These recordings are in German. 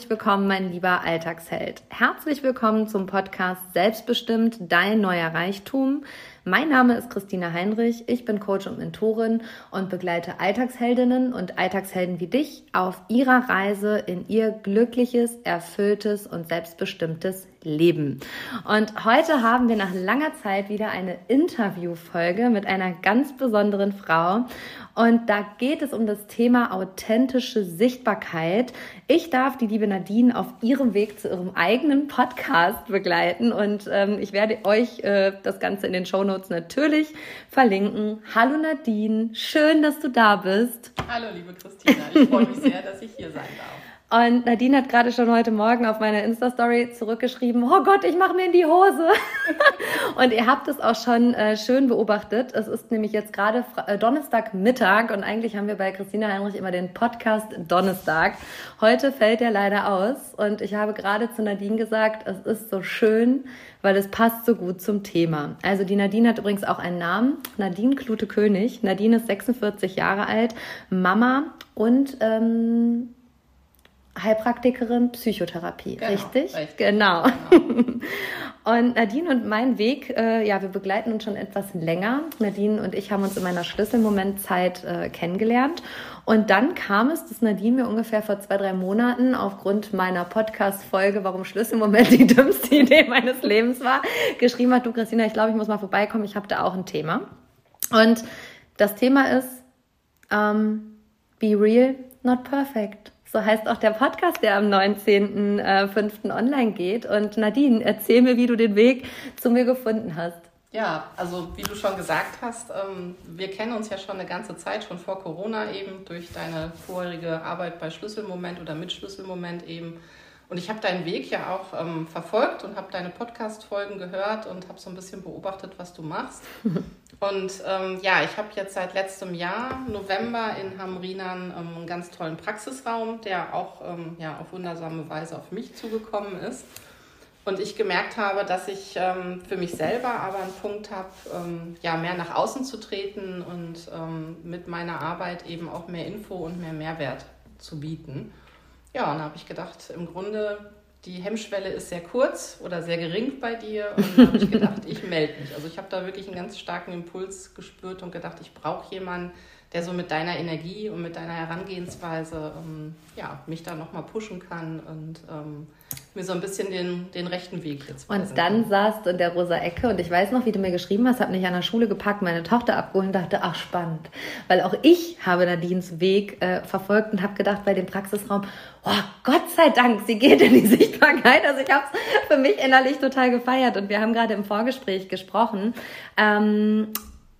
herzlich willkommen, mein lieber Alltagsheld. Herzlich willkommen zum Podcast Selbstbestimmt, dein neuer Reichtum. Mein Name ist Christina Heinrich, ich bin Coach und Mentorin und begleite Alltagsheldinnen und Alltagshelden wie dich auf ihrer Reise in ihr glückliches, erfülltes und selbstbestimmtes Leben. Und heute haben wir nach langer Zeit wieder eine Interviewfolge mit einer ganz besonderen Frau. Und da geht es um das Thema authentische Sichtbarkeit. Ich darf die liebe Nadine auf ihrem Weg zu ihrem eigenen Podcast begleiten und ähm, ich werde euch äh, das Ganze in den Show Notes natürlich verlinken. Hallo Nadine, schön, dass du da bist. Hallo liebe Christina, ich freue mich sehr, dass ich hier sein darf. Und Nadine hat gerade schon heute Morgen auf meine Insta-Story zurückgeschrieben, oh Gott, ich mache mir in die Hose. und ihr habt es auch schon äh, schön beobachtet. Es ist nämlich jetzt gerade äh, Donnerstagmittag und eigentlich haben wir bei Christina Heinrich immer den Podcast Donnerstag. Heute fällt der leider aus und ich habe gerade zu Nadine gesagt, es ist so schön, weil es passt so gut zum Thema. Also die Nadine hat übrigens auch einen Namen, Nadine Klute König. Nadine ist 46 Jahre alt, Mama und ähm, Heilpraktikerin Psychotherapie, genau, richtig? richtig? Genau. genau. und Nadine und mein Weg, äh, ja, wir begleiten uns schon etwas länger. Nadine und ich haben uns in meiner Schlüsselmomentzeit äh, kennengelernt. Und dann kam es, dass Nadine mir ungefähr vor zwei, drei Monaten aufgrund meiner Podcast-Folge, warum Schlüsselmoment die dümmste Idee meines Lebens war, geschrieben hat, du Christina, ich glaube, ich muss mal vorbeikommen, ich habe da auch ein Thema. Und das Thema ist, ähm, be real, not perfect. So heißt auch der Podcast, der am 19.05. Äh, online geht. Und Nadine, erzähl mir, wie du den Weg zu mir gefunden hast. Ja, also wie du schon gesagt hast, ähm, wir kennen uns ja schon eine ganze Zeit, schon vor Corona eben, durch deine vorherige Arbeit bei Schlüsselmoment oder mit Schlüsselmoment eben. Und ich habe deinen Weg ja auch ähm, verfolgt und habe deine Podcast-Folgen gehört und habe so ein bisschen beobachtet, was du machst. Und ähm, ja, ich habe jetzt seit letztem Jahr, November, in Hamrinan ähm, einen ganz tollen Praxisraum, der auch ähm, ja, auf wundersame Weise auf mich zugekommen ist. Und ich gemerkt habe, dass ich ähm, für mich selber aber einen Punkt habe, ähm, ja, mehr nach außen zu treten und ähm, mit meiner Arbeit eben auch mehr Info und mehr Mehrwert zu bieten. Ja, und da habe ich gedacht, im Grunde die Hemmschwelle ist sehr kurz oder sehr gering bei dir. Und da habe ich gedacht, ich melde mich. Also ich habe da wirklich einen ganz starken Impuls gespürt und gedacht, ich brauche jemanden, der so mit deiner Energie und mit deiner Herangehensweise ähm, ja, mich da nochmal pushen kann und ähm, mir so ein bisschen den, den rechten Weg jetzt Und dann saßt du in der rosa Ecke und ich weiß noch, wie du mir geschrieben hast, habe mich an der Schule gepackt, meine Tochter abgeholt und dachte, ach spannend. Weil auch ich habe Nadines Weg äh, verfolgt und habe gedacht bei dem Praxisraum, oh Gott sei Dank, sie geht in die Sichtbarkeit. Also ich habe es für mich innerlich total gefeiert und wir haben gerade im Vorgespräch gesprochen. Ähm,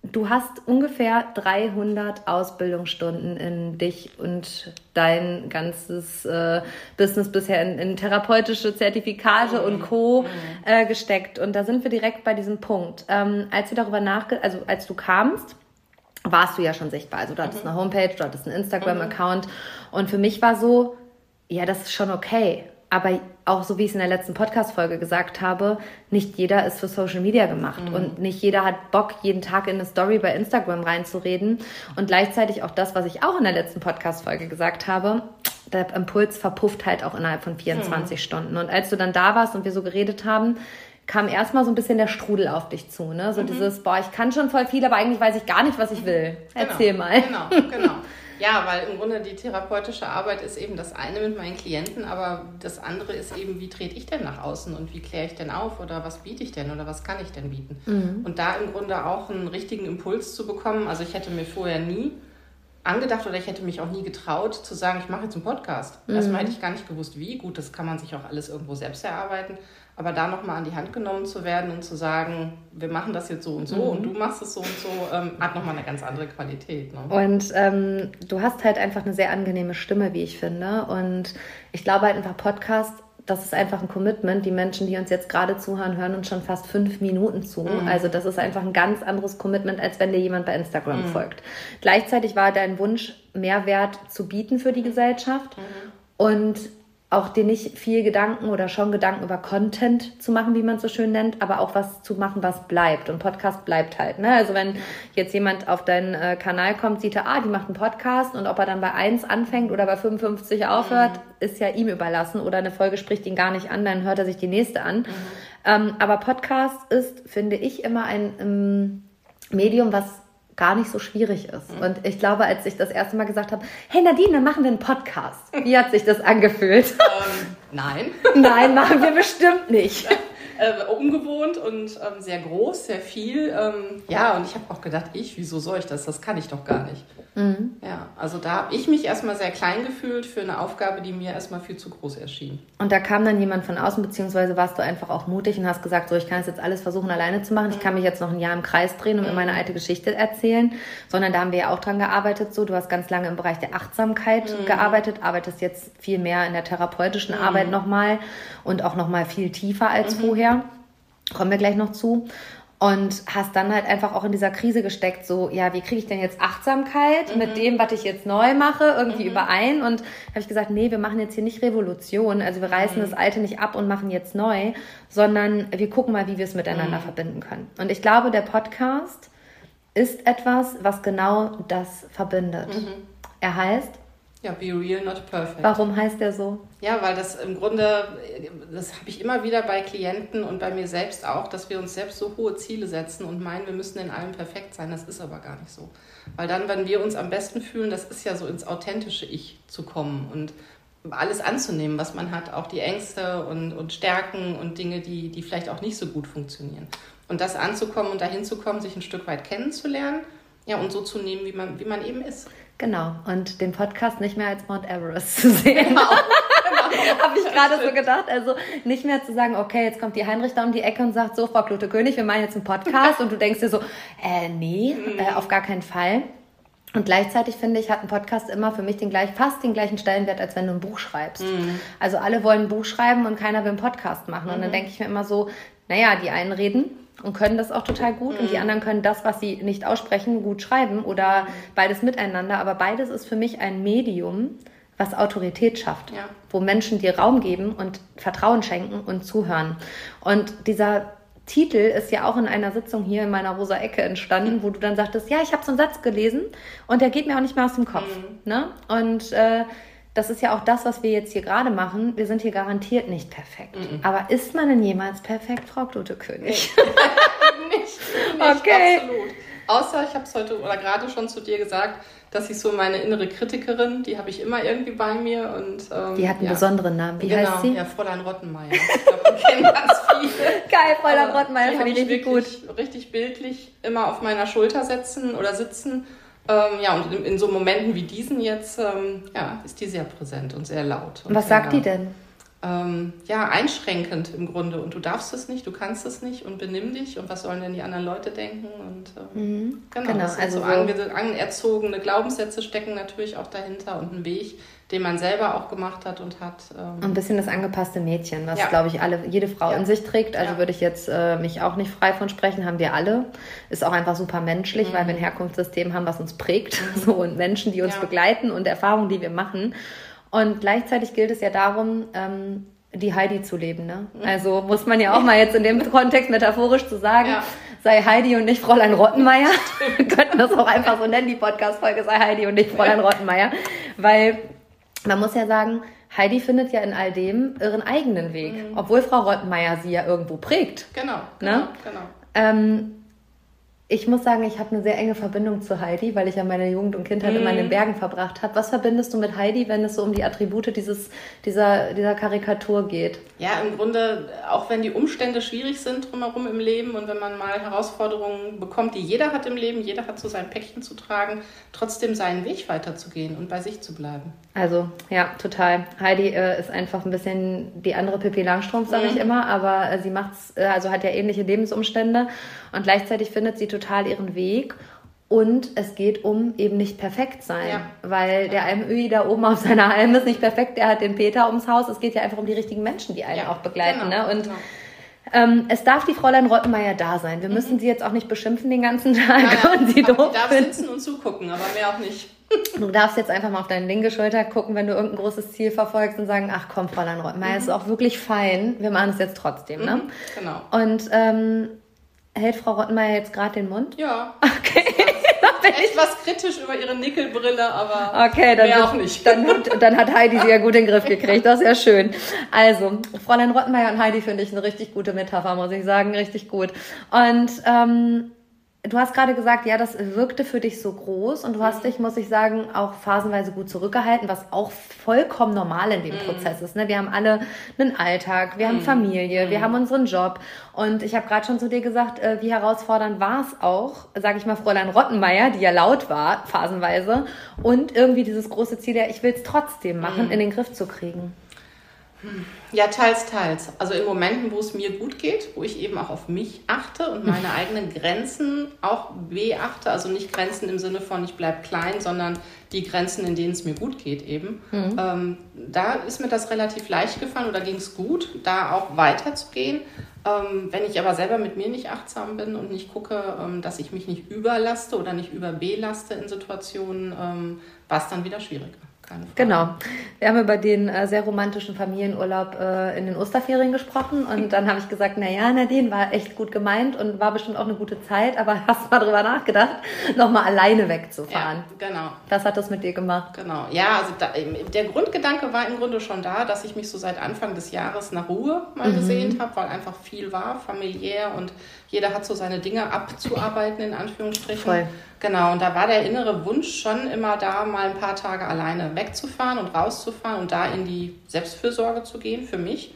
du hast ungefähr 300 Ausbildungsstunden in dich und dein ganzes äh, Business bisher in, in therapeutische Zertifikate mhm. und Co. Mhm. Äh, gesteckt. Und da sind wir direkt bei diesem Punkt. Ähm, als wir darüber nachge also als du kamst, warst du ja schon sichtbar. Also du hattest mhm. eine Homepage, du hattest einen Instagram-Account. Mhm. Und für mich war so, ja, das ist schon okay. Aber auch so wie ich es in der letzten Podcast-Folge gesagt habe, nicht jeder ist für Social Media gemacht mhm. und nicht jeder hat Bock, jeden Tag in eine Story bei Instagram reinzureden. Und gleichzeitig auch das, was ich auch in der letzten Podcast-Folge gesagt habe, der Impuls verpufft halt auch innerhalb von 24 mhm. Stunden. Und als du dann da warst und wir so geredet haben, kam erstmal so ein bisschen der Strudel auf dich zu, ne? So mhm. dieses, boah, ich kann schon voll viel, aber eigentlich weiß ich gar nicht, was ich will. Genau. Erzähl mal. Genau, genau. Ja, weil im Grunde die therapeutische Arbeit ist eben das eine mit meinen Klienten, aber das andere ist eben, wie trete ich denn nach außen und wie kläre ich denn auf oder was biete ich denn oder was kann ich denn bieten? Mhm. Und da im Grunde auch einen richtigen Impuls zu bekommen. Also ich hätte mir vorher nie angedacht oder ich hätte mich auch nie getraut zu sagen, ich mache jetzt einen Podcast. Mhm. Erstmal hätte ich gar nicht gewusst, wie. Gut, das kann man sich auch alles irgendwo selbst erarbeiten. Aber da nochmal an die Hand genommen zu werden und zu sagen, wir machen das jetzt so und so mhm. und du machst es so und so, ähm, hat nochmal eine ganz andere Qualität. Ne? Und ähm, du hast halt einfach eine sehr angenehme Stimme, wie ich finde. Und ich glaube halt einfach Podcast, das ist einfach ein Commitment. Die Menschen, die uns jetzt gerade zuhören, hören uns schon fast fünf Minuten zu. Mhm. Also das ist einfach ein ganz anderes Commitment, als wenn dir jemand bei Instagram mhm. folgt. Gleichzeitig war dein Wunsch, Mehrwert zu bieten für die Gesellschaft. Mhm. Und auch dir nicht viel Gedanken oder schon Gedanken über Content zu machen, wie man es so schön nennt, aber auch was zu machen, was bleibt. Und Podcast bleibt halt. Ne? Also wenn jetzt jemand auf deinen äh, Kanal kommt, sieht er, ah, die macht einen Podcast und ob er dann bei 1 anfängt oder bei 55 aufhört, mhm. ist ja ihm überlassen. Oder eine Folge spricht ihn gar nicht an, dann hört er sich die nächste an. Mhm. Ähm, aber Podcast ist, finde ich, immer ein ähm, Medium, was gar nicht so schwierig ist. Mhm. Und ich glaube, als ich das erste Mal gesagt habe, hey Nadine, dann machen wir einen Podcast. Wie hat sich das angefühlt? Ähm, nein. nein, machen wir bestimmt nicht. äh, ungewohnt und ähm, sehr groß, sehr viel. Ähm, ja, und ich habe auch gedacht, ich, wieso soll ich das? Das kann ich doch gar nicht. Mhm. Ja, also da habe ich mich erstmal sehr klein gefühlt für eine Aufgabe, die mir erstmal viel zu groß erschien. Und da kam dann jemand von außen, beziehungsweise warst du einfach auch mutig und hast gesagt, so, ich kann es jetzt alles versuchen, alleine zu machen. Mhm. Ich kann mich jetzt noch ein Jahr im Kreis drehen und mhm. mir meine alte Geschichte erzählen. Sondern da haben wir ja auch dran gearbeitet. So, du hast ganz lange im Bereich der Achtsamkeit mhm. gearbeitet, arbeitest jetzt viel mehr in der therapeutischen mhm. Arbeit nochmal und auch nochmal viel tiefer als mhm. Vorher. Kommen wir gleich noch zu und hast dann halt einfach auch in dieser Krise gesteckt, so, ja, wie kriege ich denn jetzt Achtsamkeit mhm. mit dem, was ich jetzt neu mache, irgendwie mhm. überein? Und habe ich gesagt, nee, wir machen jetzt hier nicht Revolution, also wir reißen mhm. das Alte nicht ab und machen jetzt neu, sondern wir gucken mal, wie wir es miteinander mhm. verbinden können. Und ich glaube, der Podcast ist etwas, was genau das verbindet. Mhm. Er heißt ja, be real, not perfect. Warum heißt der so? Ja, weil das im Grunde, das habe ich immer wieder bei Klienten und bei mir selbst auch, dass wir uns selbst so hohe Ziele setzen und meinen, wir müssen in allem perfekt sein. Das ist aber gar nicht so. Weil dann, wenn wir uns am besten fühlen, das ist ja so ins authentische Ich zu kommen und alles anzunehmen, was man hat, auch die Ängste und, und Stärken und Dinge, die, die vielleicht auch nicht so gut funktionieren. Und das anzukommen und dahin zu kommen, sich ein Stück weit kennenzulernen, ja, und so zu nehmen, wie man, wie man eben ist. Genau, und den Podcast nicht mehr als Mount Everest zu sehen. Genau. genau. Habe ich gerade so gedacht. Also nicht mehr zu sagen, okay, jetzt kommt die Heinrich da um die Ecke und sagt so, Frau Klute König, wir machen jetzt einen Podcast. und du denkst dir so, äh, nee, mhm. äh, auf gar keinen Fall. Und gleichzeitig finde ich, hat ein Podcast immer für mich den gleich, fast den gleichen Stellenwert, als wenn du ein Buch schreibst. Mhm. Also alle wollen ein Buch schreiben und keiner will einen Podcast machen. Und dann mhm. denke ich mir immer so, naja, die einen reden und können das auch total gut mhm. und die mhm. anderen können das, was sie nicht aussprechen, gut schreiben oder beides miteinander. Aber beides ist für mich ein Medium, was Autorität schafft, ja. wo Menschen dir Raum geben und Vertrauen schenken und zuhören. Und dieser Titel ist ja auch in einer Sitzung hier in meiner rosa Ecke entstanden, wo du dann sagtest, ja, ich habe so einen Satz gelesen und der geht mir auch nicht mehr aus dem Kopf. Mhm. Ne? Und äh, das ist ja auch das, was wir jetzt hier gerade machen. Wir sind hier garantiert nicht perfekt. Mm -mm. Aber ist man denn jemals perfekt, Frau Klute König? Nee. nicht, nicht okay. absolut. Außer ich habe es heute oder gerade schon zu dir gesagt, dass ich so meine innere Kritikerin, die habe ich immer irgendwie bei mir. Und, ähm, die hat einen ja. besonderen Namen. Wie genau, heißt sie? Ja, Fräulein Rottenmeier. Ich glaube, wir kennen ganz viele. Geil, Fräulein Rottenmeier, finde ich richtig gut. Richtig bildlich immer auf meiner Schulter setzen oder sitzen ähm, ja, und in, in, so Momenten wie diesen jetzt, ähm, ja, ist die sehr präsent und sehr laut. Und was sagt die denn? Ähm, ja, einschränkend im Grunde. Und du darfst es nicht, du kannst es nicht und benimm dich. Und was sollen denn die anderen Leute denken? Und ähm, mhm. genau, genau also so anerzogene Glaubenssätze stecken natürlich auch dahinter und ein Weg, den man selber auch gemacht hat und hat. Ähm ein bisschen das angepasste Mädchen, was, ja. glaube ich, alle, jede Frau ja. in sich trägt. Also ja. würde ich jetzt äh, mich auch nicht frei von sprechen, haben wir alle. Ist auch einfach super menschlich, mhm. weil wir ein Herkunftssystem haben, was uns prägt. Mhm. So, und Menschen, die uns begleiten und Erfahrungen, die wir machen. Und gleichzeitig gilt es ja darum, ähm, die Heidi zu leben. Ne? Also muss man ja auch mal jetzt in dem Kontext metaphorisch zu sagen, ja. sei Heidi und nicht Fräulein Rottenmeier. Wir könnten das auch einfach so nennen, die Podcast-Folge sei Heidi und nicht Fräulein Rottenmeier. Weil man muss ja sagen, Heidi findet ja in all dem ihren eigenen Weg, mhm. obwohl Frau Rottenmeier sie ja irgendwo prägt. Genau, genau, ne? genau. Ähm, ich muss sagen, ich habe eine sehr enge Verbindung zu Heidi, weil ich ja meine Jugend und Kindheit mm. immer in den mhm. Bergen verbracht habe. Was verbindest du mit Heidi, wenn es so um die Attribute dieses, dieser, dieser Karikatur geht? Ja, im Grunde, auch wenn die Umstände schwierig sind drumherum im Leben und wenn man mal Herausforderungen bekommt, die jeder hat im Leben, jeder hat so sein Päckchen zu tragen, trotzdem seinen Weg weiterzugehen und bei sich zu bleiben. Also, ja, total. Heidi äh, ist einfach ein bisschen die andere Pippi Langstrumpf, sage mm. ich immer, aber äh, sie macht's, äh, also hat ja ähnliche Lebensumstände und gleichzeitig findet sie total ihren Weg. Und es geht um eben nicht perfekt sein, ja. weil der AMÖI da oben auf seiner Alm ist nicht perfekt, der hat den Peter ums Haus. Es geht ja einfach um die richtigen Menschen, die einen ja, auch begleiten. Genau, ne? Und genau. ähm, es darf die Fräulein Rottenmeier da sein. Wir mhm. müssen sie jetzt auch nicht beschimpfen den ganzen Tag ja, und sie doof darf sitzen und zugucken, aber mehr auch nicht. Du darfst jetzt einfach mal auf deine linke Schulter gucken, wenn du irgendein großes Ziel verfolgst und sagen, ach komm, Fräulein Rottmeier, mhm. ist auch wirklich fein. Wir machen es jetzt trotzdem, ne? Mhm, genau. Und ähm, hält Frau Rottenmeier jetzt gerade den Mund? Ja. Okay. Etwas kritisch über ihre Nickelbrille, aber okay, dann mehr auch nicht. Dann, dann hat Heidi sie ja gut in den Griff gekriegt. Das ist ja schön. Also, Fräulein Rottenmeier und Heidi finde ich eine richtig gute Metapher, muss ich sagen. Richtig gut. Und ähm, Du hast gerade gesagt, ja, das wirkte für dich so groß und du hast mhm. dich, muss ich sagen, auch phasenweise gut zurückgehalten, was auch vollkommen normal in dem mm. Prozess ist. Ne? Wir haben alle einen Alltag, wir mm. haben mhm. Familie, wir mhm. haben unseren Job und ich habe gerade schon zu dir gesagt, äh, wie herausfordernd war es auch, sage ich mal, Fräulein Rottenmeier, die ja laut war, phasenweise und irgendwie dieses große Ziel, ja, ich will es trotzdem machen, in den Griff zu kriegen. Ja, teils, teils. Also in Momenten, wo es mir gut geht, wo ich eben auch auf mich achte und meine eigenen Grenzen auch beachte. Also nicht Grenzen im Sinne von, ich bleibe klein, sondern die Grenzen, in denen es mir gut geht eben. Mhm. Ähm, da ist mir das relativ leicht gefallen oder ging es gut, da auch weiterzugehen. Ähm, wenn ich aber selber mit mir nicht achtsam bin und nicht gucke, ähm, dass ich mich nicht überlaste oder nicht überbelaste in Situationen, ähm, war es dann wieder schwieriger. Genau. Wir haben über den äh, sehr romantischen Familienurlaub äh, in den Osterferien gesprochen und dann habe ich gesagt, na ja, Nadine, war echt gut gemeint und war bestimmt auch eine gute Zeit, aber hast mal drüber nachgedacht, nochmal alleine wegzufahren. Ja, genau. Was hat das mit dir gemacht? Genau. Ja, also da, der Grundgedanke war im Grunde schon da, dass ich mich so seit Anfang des Jahres nach Ruhe mal mhm. gesehnt habe, weil einfach viel war, familiär und jeder hat so seine Dinge abzuarbeiten, in Anführungsstrichen. Voll. Genau, und da war der innere Wunsch schon immer da, mal ein paar Tage alleine wegzufahren und rauszufahren und da in die Selbstfürsorge zu gehen für mich.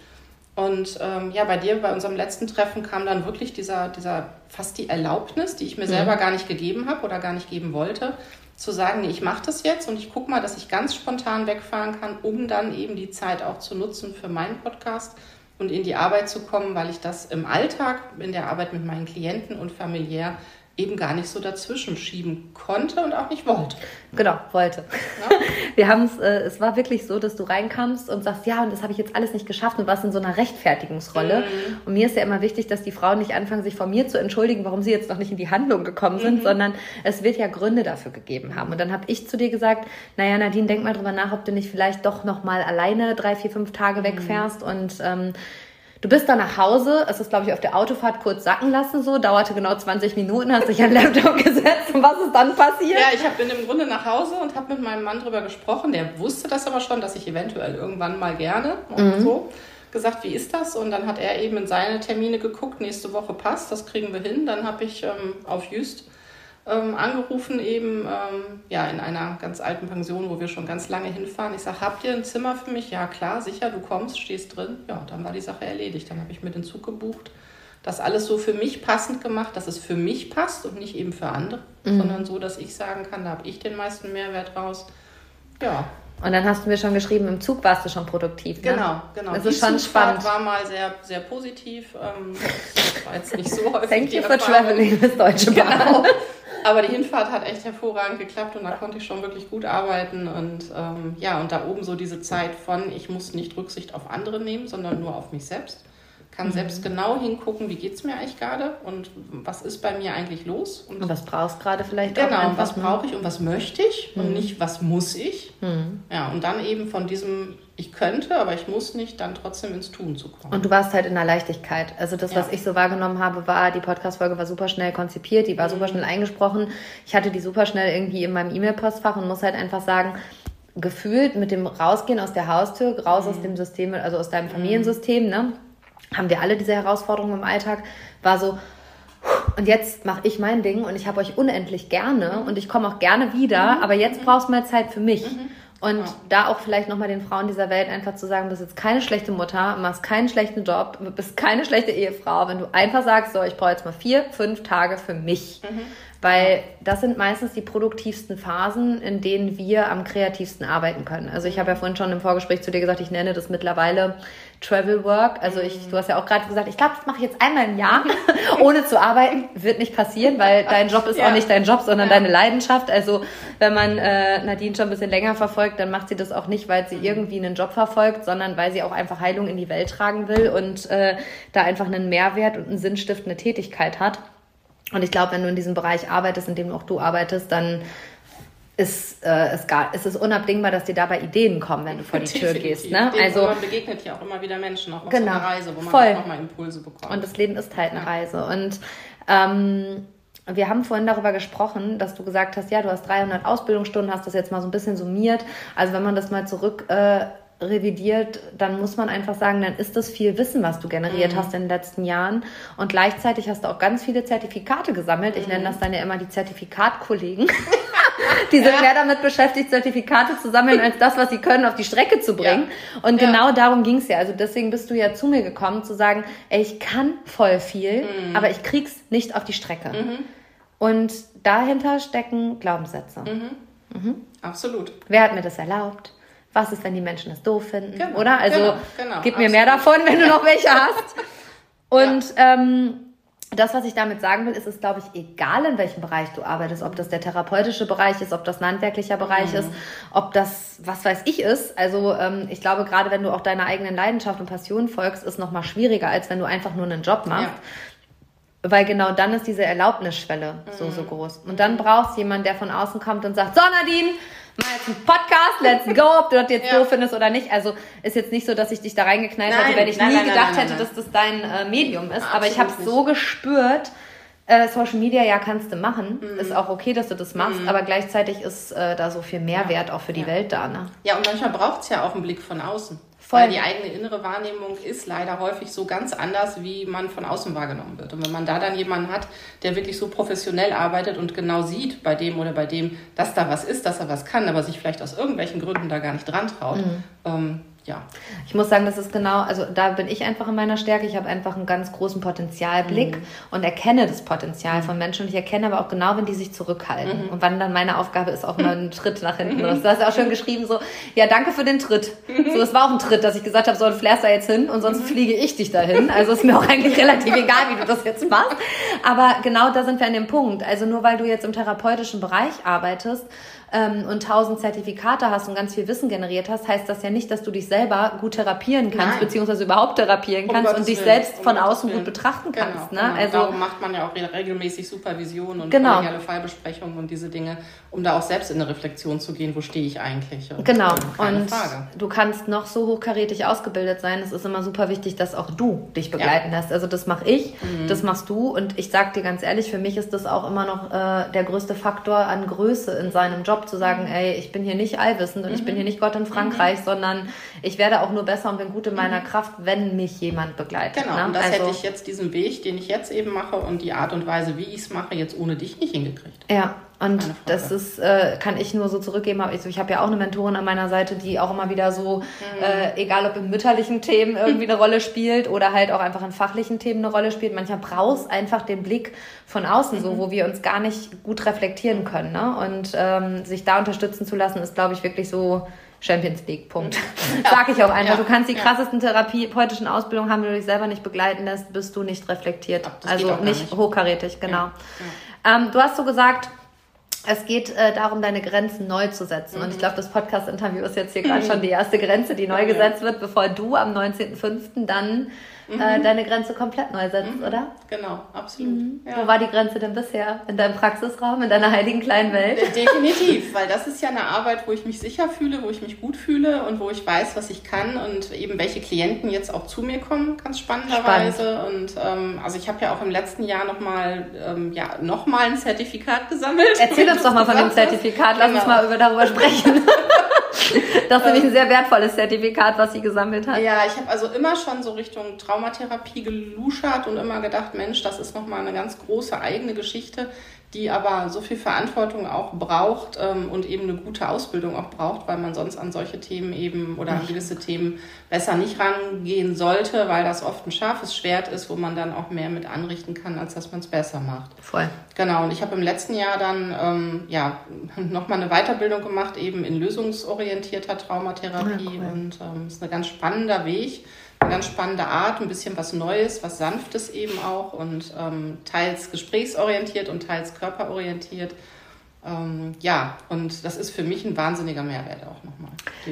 Und ähm, ja, bei dir, bei unserem letzten Treffen kam dann wirklich dieser, dieser fast die Erlaubnis, die ich mir mhm. selber gar nicht gegeben habe oder gar nicht geben wollte, zu sagen, nee, ich mache das jetzt und ich gucke mal, dass ich ganz spontan wegfahren kann, um dann eben die Zeit auch zu nutzen für meinen Podcast und in die Arbeit zu kommen, weil ich das im Alltag, in der Arbeit mit meinen Klienten und familiär eben gar nicht so dazwischen schieben konnte und auch nicht wollte. Genau, wollte. Ja? Wir haben es, äh, es war wirklich so, dass du reinkamst und sagst, ja, und das habe ich jetzt alles nicht geschafft und warst in so einer Rechtfertigungsrolle. Mhm. Und mir ist ja immer wichtig, dass die Frauen nicht anfangen, sich von mir zu entschuldigen, warum sie jetzt noch nicht in die Handlung gekommen sind, mhm. sondern es wird ja Gründe dafür gegeben haben. Und dann habe ich zu dir gesagt, naja, Nadine, denk mal drüber nach, ob du nicht vielleicht doch noch mal alleine drei, vier, fünf Tage mhm. wegfährst und ähm, Du bist dann nach Hause, es ist, glaube ich, auf der Autofahrt kurz sacken lassen, so, dauerte genau 20 Minuten, hast dich an den Laptop gesetzt und was ist dann passiert? Ja, ich hab, bin im Grunde nach Hause und habe mit meinem Mann drüber gesprochen. Der wusste das aber schon, dass ich eventuell irgendwann mal gerne und mhm. so gesagt, wie ist das? Und dann hat er eben in seine Termine geguckt, nächste Woche passt, das kriegen wir hin. Dann habe ich ähm, auf Just ähm, angerufen, eben ähm, ja, in einer ganz alten Pension, wo wir schon ganz lange hinfahren. Ich sage, habt ihr ein Zimmer für mich? Ja, klar, sicher, du kommst, stehst drin. Ja, dann war die Sache erledigt. Dann habe ich mir den Zug gebucht. Das alles so für mich passend gemacht, dass es für mich passt und nicht eben für andere, mhm. sondern so, dass ich sagen kann, da habe ich den meisten Mehrwert raus. Ja. Und dann hast du mir schon geschrieben, im Zug warst du schon produktiv. Ne? Genau, genau. Das die ist schon Zugfahrt spannend. war mal sehr, sehr positiv. Ähm, das war jetzt nicht so häufig. Thank you for traveling with Deutsche Bahn. Genau. Aber die Hinfahrt hat echt hervorragend geklappt und da konnte ich schon wirklich gut arbeiten. Und ähm, ja, und da oben so diese Zeit von, ich muss nicht Rücksicht auf andere nehmen, sondern nur auf mich selbst kann mhm. selbst genau hingucken, wie geht es mir eigentlich gerade und was ist bei mir eigentlich los. Und, und was brauchst gerade vielleicht genau, auch Genau, was ne? brauche ich und was möchte ich mhm. und nicht, was muss ich. Mhm. Ja, und dann eben von diesem, ich könnte, aber ich muss nicht, dann trotzdem ins Tun zu kommen. Und du warst halt in der Leichtigkeit. Also das, ja. was ich so wahrgenommen habe, war, die Podcast-Folge war super schnell konzipiert, die war super mhm. schnell eingesprochen. Ich hatte die super schnell irgendwie in meinem E-Mail-Postfach und muss halt einfach sagen, gefühlt mit dem Rausgehen aus der Haustür, raus aus mhm. dem System, also aus deinem mhm. Familiensystem, ne? Haben wir alle diese Herausforderungen im Alltag, war so, und jetzt mache ich mein Ding und ich habe euch unendlich gerne und ich komme auch gerne wieder, mhm. aber jetzt brauchst du mal Zeit für mich. Mhm. Und ja. da auch vielleicht nochmal den Frauen dieser Welt einfach zu sagen, du bist jetzt keine schlechte Mutter, machst keinen schlechten Job, bist keine schlechte Ehefrau, wenn du einfach sagst, so, ich brauche jetzt mal vier, fünf Tage für mich. Mhm. Weil das sind meistens die produktivsten Phasen, in denen wir am kreativsten arbeiten können. Also ich habe ja vorhin schon im Vorgespräch zu dir gesagt, ich nenne das mittlerweile Travel Work. Also ich, du hast ja auch gerade gesagt, ich glaube, das mache ich jetzt einmal im Jahr, ohne zu arbeiten. Wird nicht passieren, weil dein Job ist ja. auch nicht dein Job, sondern ja. deine Leidenschaft. Also wenn man äh, Nadine schon ein bisschen länger verfolgt, dann macht sie das auch nicht, weil sie irgendwie einen Job verfolgt, sondern weil sie auch einfach Heilung in die Welt tragen will und äh, da einfach einen Mehrwert und eine sinnstiftende Tätigkeit hat. Und ich glaube, wenn du in diesem Bereich arbeitest, in dem auch du arbeitest, dann ist, äh, ist, gar, ist es unabdingbar, dass dir dabei Ideen kommen, wenn du vor die Tür gehst. Ne? Dem, also, man begegnet ja auch immer wieder Menschen, auch auf genau, einer Reise, wo man voll. auch nochmal Impulse bekommt. Und das Leben ist halt eine ja. Reise. Und ähm, wir haben vorhin darüber gesprochen, dass du gesagt hast, ja, du hast 300 Ausbildungsstunden, hast das jetzt mal so ein bisschen summiert. Also wenn man das mal zurück äh, revidiert, dann muss man einfach sagen, dann ist das viel Wissen, was du generiert mhm. hast in den letzten Jahren. Und gleichzeitig hast du auch ganz viele Zertifikate gesammelt. Ich mhm. nenne das dann ja immer die Zertifikatkollegen. die sind ja. mehr damit beschäftigt, Zertifikate zu sammeln, als das, was sie können, auf die Strecke zu bringen. Ja. Und genau ja. darum ging es ja. Also deswegen bist du ja zu mir gekommen, zu sagen, ey, ich kann voll viel, mhm. aber ich krieg's nicht auf die Strecke. Mhm. Und dahinter stecken Glaubenssätze. Mhm. Mhm. Absolut. Wer hat mir das erlaubt? Was ist, wenn die Menschen es doof finden? Genau. Oder? Also genau. Genau. gib mir mehr davon, wenn du noch welche hast. Und ähm, das, was ich damit sagen will, ist es, glaube ich, egal, in welchem Bereich du arbeitest, ob das der therapeutische Bereich ist, ob das ein handwerklicher Bereich mhm. ist, ob das, was weiß ich, ist. Also ähm, ich glaube, gerade wenn du auch deiner eigenen Leidenschaft und Passion folgst, ist noch mal schwieriger, als wenn du einfach nur einen Job machst. Ja. Weil genau dann ist diese Erlaubnisschwelle mhm. so, so groß. Und dann brauchst du jemanden, der von außen kommt und sagt, so Nadine, mal jetzt einen Podcast, let's go, ob du das jetzt ja. doof findest oder nicht. Also ist jetzt nicht so, dass ich dich da reingeknallt nein, hätte, wenn ich nein, nie nein, gedacht hätte, dass das dein äh, Medium ist. Aber ich habe so gespürt, äh, Social Media, ja, kannst du machen. Mhm. Ist auch okay, dass du das machst, mhm. aber gleichzeitig ist äh, da so viel Mehrwert auch für die ja. Welt da. Ne? Ja, und manchmal braucht es ja auch einen Blick von außen. Voll. Weil die eigene innere Wahrnehmung ist leider häufig so ganz anders, wie man von außen wahrgenommen wird. Und wenn man da dann jemanden hat, der wirklich so professionell arbeitet und genau sieht bei dem oder bei dem, dass da was ist, dass er was kann, aber sich vielleicht aus irgendwelchen Gründen da gar nicht dran traut, mhm. ähm, ja. Ich muss sagen, das ist genau, also da bin ich einfach in meiner Stärke. Ich habe einfach einen ganz großen Potenzialblick mhm. und erkenne das Potenzial von Menschen. Und ich erkenne aber auch genau, wenn die sich zurückhalten. Mhm. Und wann dann meine Aufgabe ist, auch mal einen Tritt nach hinten. Mhm. Du hast ja auch schon geschrieben, so, ja, danke für den Tritt. So, das war auch ein Tritt, dass ich gesagt habe, so, du fährst da jetzt hin und sonst mhm. fliege ich dich dahin. Also ist mir auch eigentlich relativ egal, wie du das jetzt machst. Aber genau da sind wir an dem Punkt. Also nur weil du jetzt im therapeutischen Bereich arbeitest, ähm, und tausend Zertifikate hast und ganz viel Wissen generiert hast, heißt das ja nicht, dass du dich selber gut therapieren kannst, Nein. beziehungsweise überhaupt therapieren kannst um und dich Willen. selbst um von Gottes außen Willen. gut betrachten genau, kannst. Ne? Genau. Also, Darum macht man ja auch regelmäßig Supervision und genau. Fallbesprechungen und diese Dinge, um da auch selbst in eine Reflexion zu gehen, wo stehe ich eigentlich. Und genau. Und Frage. du kannst noch so hochkarätig ausgebildet sein. Es ist immer super wichtig, dass auch du dich begleiten ja. lässt. Also das mache ich, mhm. das machst du. Und ich sag dir ganz ehrlich, für mich ist das auch immer noch äh, der größte Faktor an Größe in seinem Job zu sagen, mhm. ey, ich bin hier nicht allwissend und mhm. ich bin mhm. hier nicht Gott in Frankreich, mhm. sondern ich werde auch nur besser und bin gut in meiner mhm. Kraft, wenn mich jemand begleitet. Genau, ne? und das also, hätte ich jetzt diesen Weg, den ich jetzt eben mache und die Art und Weise, wie ich es mache, jetzt ohne dich nicht hingekriegt. Ja, und das ist, äh, kann ich nur so zurückgeben. Ich, ich habe ja auch eine Mentorin an meiner Seite, die auch immer wieder so, mhm. äh, egal ob in mütterlichen Themen irgendwie eine Rolle spielt oder halt auch einfach in fachlichen Themen eine Rolle spielt. Manchmal brauchst einfach den Blick von außen, mhm. so wo wir uns gar nicht gut reflektieren können. Ne? Und ähm, sich da unterstützen zu lassen, ist, glaube ich, wirklich so Champions League, Punkt. Ja. Sag ich auch einfach. Ja. Du kannst die krassesten therapeutischen Ausbildungen haben, wenn du dich selber nicht begleiten lässt, bist du nicht reflektiert. Ach, also nicht, nicht, hochkarätig, genau. Ja. Ähm, du hast so gesagt, es geht äh, darum, deine Grenzen neu zu setzen. Mhm. Und ich mhm. glaube, das Podcast-Interview ist jetzt hier gerade schon die erste Grenze, die neu gesetzt wird, bevor du am 19.05. dann mhm. äh, deine Grenze komplett neu setzt, mhm. oder? Genau, absolut. Mhm. Ja. Wo war die Grenze denn bisher? In deinem Praxisraum, in deiner heiligen kleinen Welt? Definitiv, weil das ist ja eine Arbeit, wo ich mich sicher fühle, wo ich mich gut fühle und wo ich weiß, was ich kann und eben welche Klienten jetzt auch zu mir kommen, ganz spannenderweise. Spannend. Und ähm, also ich habe ja auch im letzten Jahr nochmal ähm, ja, noch ein Zertifikat gesammelt. Erzähl uns doch mal von dem Zertifikat, lass genau. uns mal über darüber sprechen. Das ist nämlich ein sehr wertvolles Zertifikat, was sie gesammelt hat. Ja, ich habe also immer schon so Richtung Traumatherapie geluschert und immer gedacht, Mensch, das ist nochmal eine ganz große eigene Geschichte, die aber so viel Verantwortung auch braucht ähm, und eben eine gute Ausbildung auch braucht, weil man sonst an solche Themen eben oder an gewisse Themen besser nicht rangehen sollte, weil das oft ein scharfes Schwert ist, wo man dann auch mehr mit anrichten kann, als dass man es besser macht. Voll. Genau, und ich habe im letzten Jahr dann ähm, ja, nochmal eine Weiterbildung gemacht, eben in lösungsorientierter Traumatherapie. Ja, cool. Und ähm, ist ein ganz spannender Weg eine ganz spannende Art, ein bisschen was Neues, was Sanftes eben auch und ähm, teils gesprächsorientiert und teils körperorientiert. Ähm, ja, und das ist für mich ein wahnsinniger Mehrwert auch nochmal.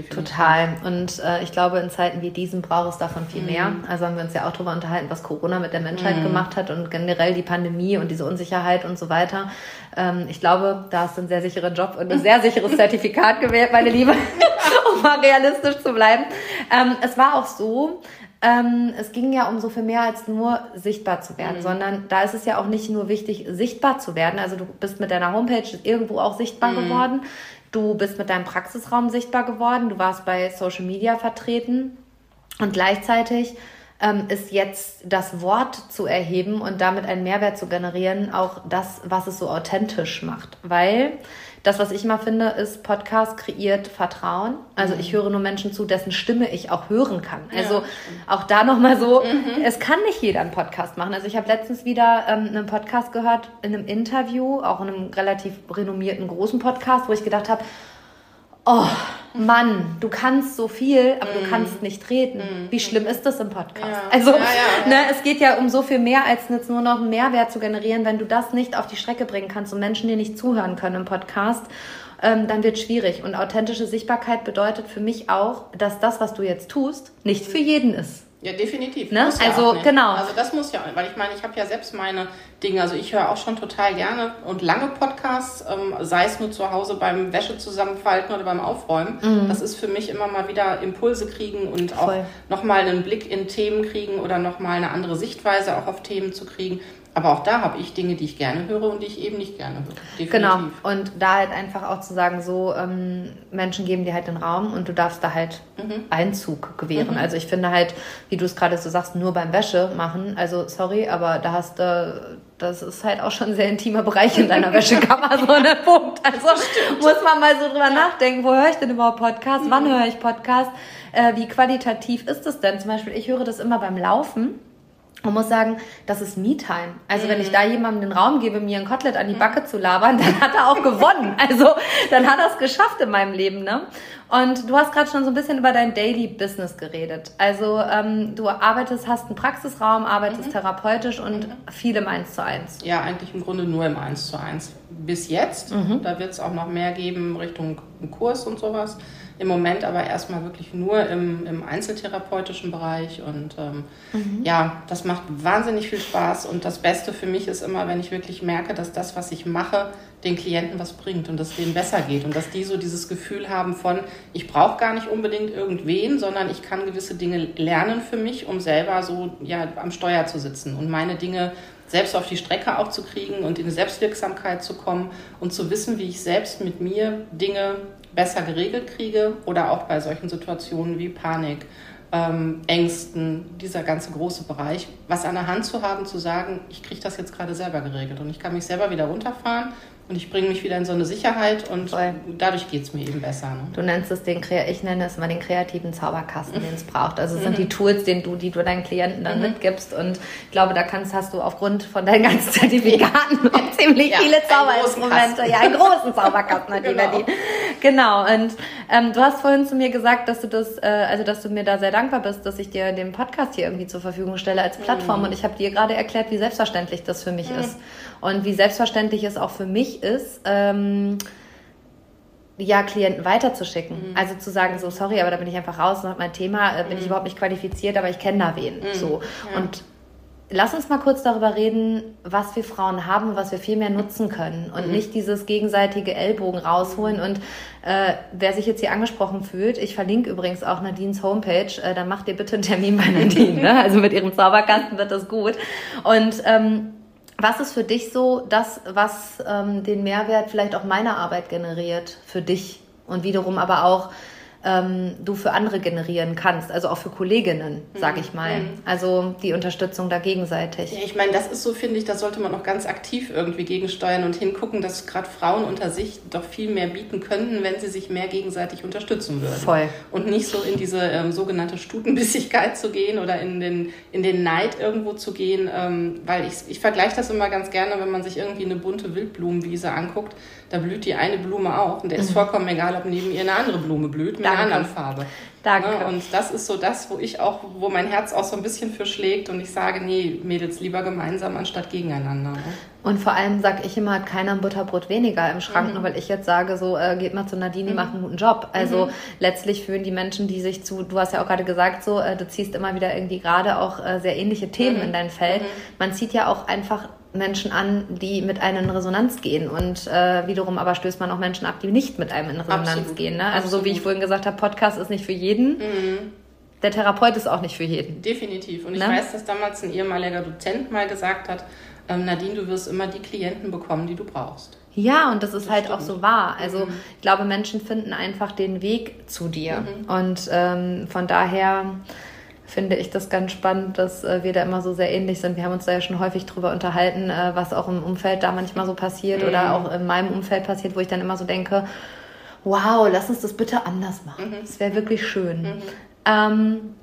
Total. Und äh, ich glaube, in Zeiten wie diesen braucht es davon viel mhm. mehr. Also haben wir uns ja auch darüber unterhalten, was Corona mit der Menschheit mhm. gemacht hat und generell die Pandemie und diese Unsicherheit und so weiter. Ähm, ich glaube, da hast du einen sehr sicheren Job und ein sehr sicheres Zertifikat gewählt, meine Liebe, um mal realistisch zu bleiben. Ähm, es war auch so, ähm, es ging ja um so viel mehr als nur sichtbar zu werden, mhm. sondern da ist es ja auch nicht nur wichtig, sichtbar zu werden. Also du bist mit deiner Homepage irgendwo auch sichtbar mhm. geworden. Du bist mit deinem Praxisraum sichtbar geworden. Du warst bei Social Media vertreten. Und gleichzeitig ähm, ist jetzt das Wort zu erheben und damit einen Mehrwert zu generieren, auch das, was es so authentisch macht. Weil das, was ich mal finde, ist, Podcast kreiert Vertrauen. Also mhm. ich höre nur Menschen zu, dessen Stimme ich auch hören kann. Also ja, auch da nochmal so, mhm. es kann nicht jeder einen Podcast machen. Also ich habe letztens wieder ähm, einen Podcast gehört in einem Interview, auch in einem relativ renommierten großen Podcast, wo ich gedacht habe, oh Mann, du kannst so viel, aber mm. du kannst nicht reden. Mm. Wie schlimm ist das im Podcast? Ja. Also, ja, ja, ne, es geht ja um so viel mehr, als jetzt nur noch einen Mehrwert zu generieren. Wenn du das nicht auf die Strecke bringen kannst und Menschen dir nicht zuhören können im Podcast, ähm, dann wird schwierig. Und authentische Sichtbarkeit bedeutet für mich auch, dass das, was du jetzt tust, nicht für jeden ist. Ja, definitiv. Ne? also, genau. Also, das muss ja, weil ich meine, ich habe ja selbst meine Dinge, also ich höre auch schon total gerne und lange Podcasts, ähm, sei es nur zu Hause beim Wäsche zusammenfalten oder beim Aufräumen. Mhm. Das ist für mich immer mal wieder Impulse kriegen und Voll. auch nochmal einen Blick in Themen kriegen oder nochmal eine andere Sichtweise auch auf Themen zu kriegen. Aber auch da habe ich Dinge, die ich gerne höre und die ich eben nicht gerne höre. Definitiv. Genau. Und da halt einfach auch zu sagen, so ähm, Menschen geben dir halt den Raum und du darfst da halt mhm. Einzug gewähren. Mhm. Also ich finde halt, wie du es gerade so sagst, nur beim Wäsche machen. Also sorry, aber da hast du, das ist halt auch schon ein sehr intimer Bereich in deiner Wäschekammer, so ein Punkt. Also muss man mal so drüber nachdenken, wo höre ich denn überhaupt Podcast? Mhm. Wann höre ich Podcast? Äh, wie qualitativ ist es denn? Zum Beispiel, ich höre das immer beim Laufen man muss sagen, das ist Me-Time. Also mhm. wenn ich mhm. da jemandem den Raum gebe, mir ein Kotelett an die mhm. Backe zu labern, dann hat er auch gewonnen. Also dann hat er es geschafft in meinem Leben. Ne? Und du hast gerade schon so ein bisschen über dein Daily Business geredet. Also ähm, du arbeitest, hast einen Praxisraum, arbeitest mhm. therapeutisch und mhm. viel im Eins zu eins. Ja, eigentlich im Grunde nur im Eins zu eins. Bis jetzt. Mhm. Da wird es auch noch mehr geben Richtung Kurs und sowas. Im Moment aber erstmal wirklich nur im, im einzeltherapeutischen Bereich. Und ähm, mhm. ja, das macht wahnsinnig viel Spaß. Und das Beste für mich ist immer, wenn ich wirklich merke, dass das, was ich mache, den Klienten was bringt und dass denen besser geht. Und dass die so dieses Gefühl haben von, ich brauche gar nicht unbedingt irgendwen, sondern ich kann gewisse Dinge lernen für mich, um selber so ja, am Steuer zu sitzen und meine Dinge selbst auf die Strecke auch zu kriegen und in Selbstwirksamkeit zu kommen und zu wissen, wie ich selbst mit mir Dinge besser geregelt kriege oder auch bei solchen Situationen wie Panik, ähm, Ängsten, dieser ganze große Bereich, was an der Hand zu haben, zu sagen, ich kriege das jetzt gerade selber geregelt und ich kann mich selber wieder runterfahren und ich bringe mich wieder in so eine Sicherheit und Voll. dadurch geht es mir eben besser. Ne? Du nennst es den, ich nenne es mal den kreativen Zauberkasten, den es braucht. Also es sind die mhm. Tools, den du, die du deinen Klienten dann mhm. mitgibst. Und ich glaube, da kannst, hast du aufgrund von deinen ganzen Zertifikaten ja. ziemlich ja, viele Zauberinstrumente. Ja, einen großen Zauberkasten hat die genau. Berlin. Genau. Und ähm, du hast vorhin zu mir gesagt, dass du das, äh, also dass du mir da sehr dankbar bist, dass ich dir den Podcast hier irgendwie zur Verfügung stelle als Plattform. Mhm. Und ich habe dir gerade erklärt, wie selbstverständlich das für mich mhm. ist. Und wie selbstverständlich es auch für mich ist, ähm, ja, Klienten weiterzuschicken. Mhm. Also zu sagen, so, sorry, aber da bin ich einfach raus und mein Thema, äh, bin mhm. ich überhaupt nicht qualifiziert, aber ich kenne da wen. Mhm. So. Ja. Und lass uns mal kurz darüber reden, was wir Frauen haben und was wir viel mehr nutzen können und mhm. nicht dieses gegenseitige Ellbogen rausholen. Und äh, wer sich jetzt hier angesprochen fühlt, ich verlinke übrigens auch Nadines Homepage, äh, dann macht ihr bitte einen Termin bei Nadine. ne? Also mit ihrem Zauberkasten wird das gut. Und ähm, was ist für dich so das, was ähm, den Mehrwert vielleicht auch meiner Arbeit generiert für dich? Und wiederum aber auch ähm, du für andere generieren kannst, also auch für Kolleginnen, sag ich mal. Mhm. Also die Unterstützung da gegenseitig. Ja, ich meine, das ist so, finde ich, da sollte man auch ganz aktiv irgendwie gegensteuern und hingucken, dass gerade Frauen unter sich doch viel mehr bieten könnten, wenn sie sich mehr gegenseitig unterstützen würden. Voll. Und nicht so in diese ähm, sogenannte Stutenbissigkeit zu gehen oder in den, in den Neid irgendwo zu gehen, ähm, weil ich, ich vergleiche das immer ganz gerne, wenn man sich irgendwie eine bunte Wildblumenwiese anguckt, da blüht die eine Blume auch und der ist mhm. vollkommen egal, ob neben ihr eine andere Blume blüht. Mit anderen Farbe. Danke. Ne? Und das ist so das, wo ich auch, wo mein Herz auch so ein bisschen für schlägt und ich sage, nee, Mädels, lieber gemeinsam anstatt gegeneinander. Ne? Und vor allem sage ich immer, hat keiner ein Butterbrot weniger im Schrank, mhm. nur weil ich jetzt sage, so äh, geht mal zu Nadine, die mhm. macht einen guten Job. Also mhm. letztlich fühlen die Menschen, die sich zu, du hast ja auch gerade gesagt, so, äh, du ziehst immer wieder irgendwie gerade auch äh, sehr ähnliche Themen mhm. in dein Feld. Mhm. Man zieht ja auch einfach Menschen an, die mit einem in Resonanz gehen und äh, wiederum aber stößt man auch Menschen ab, die nicht mit einem in Resonanz Absolut. gehen. Ne? Also Absolut. so wie ich vorhin gesagt habe, Podcast ist nicht für jeden. Mhm. Der Therapeut ist auch nicht für jeden. Definitiv. Und ich ne? weiß, dass damals ein ehemaliger Dozent mal gesagt hat, ähm, Nadine, du wirst immer die Klienten bekommen, die du brauchst. Ja, und das ist das halt stimmt. auch so wahr. Also mhm. ich glaube, Menschen finden einfach den Weg zu dir. Mhm. Und ähm, von daher finde ich das ganz spannend, dass äh, wir da immer so sehr ähnlich sind. Wir haben uns da ja schon häufig drüber unterhalten, äh, was auch im Umfeld da manchmal so passiert mhm. oder auch in meinem Umfeld passiert, wo ich dann immer so denke, wow, lass uns das bitte anders machen. Mhm. Das wäre wirklich schön. Mhm. Ähm,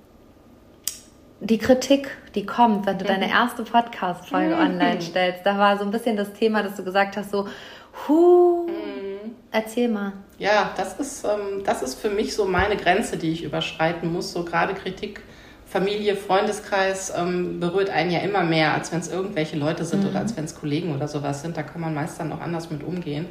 die Kritik, die kommt, wenn du deine mhm. erste Podcast-Folge mhm. online stellst, da war so ein bisschen das Thema, dass du gesagt hast, so, hu, mhm. erzähl mal. Ja, das ist, ähm, das ist für mich so meine Grenze, die ich überschreiten muss. So gerade Kritik Familie, Freundeskreis ähm, berührt einen ja immer mehr, als wenn es irgendwelche Leute sind mhm. oder als wenn es Kollegen oder sowas sind. Da kann man meist dann auch anders mit umgehen.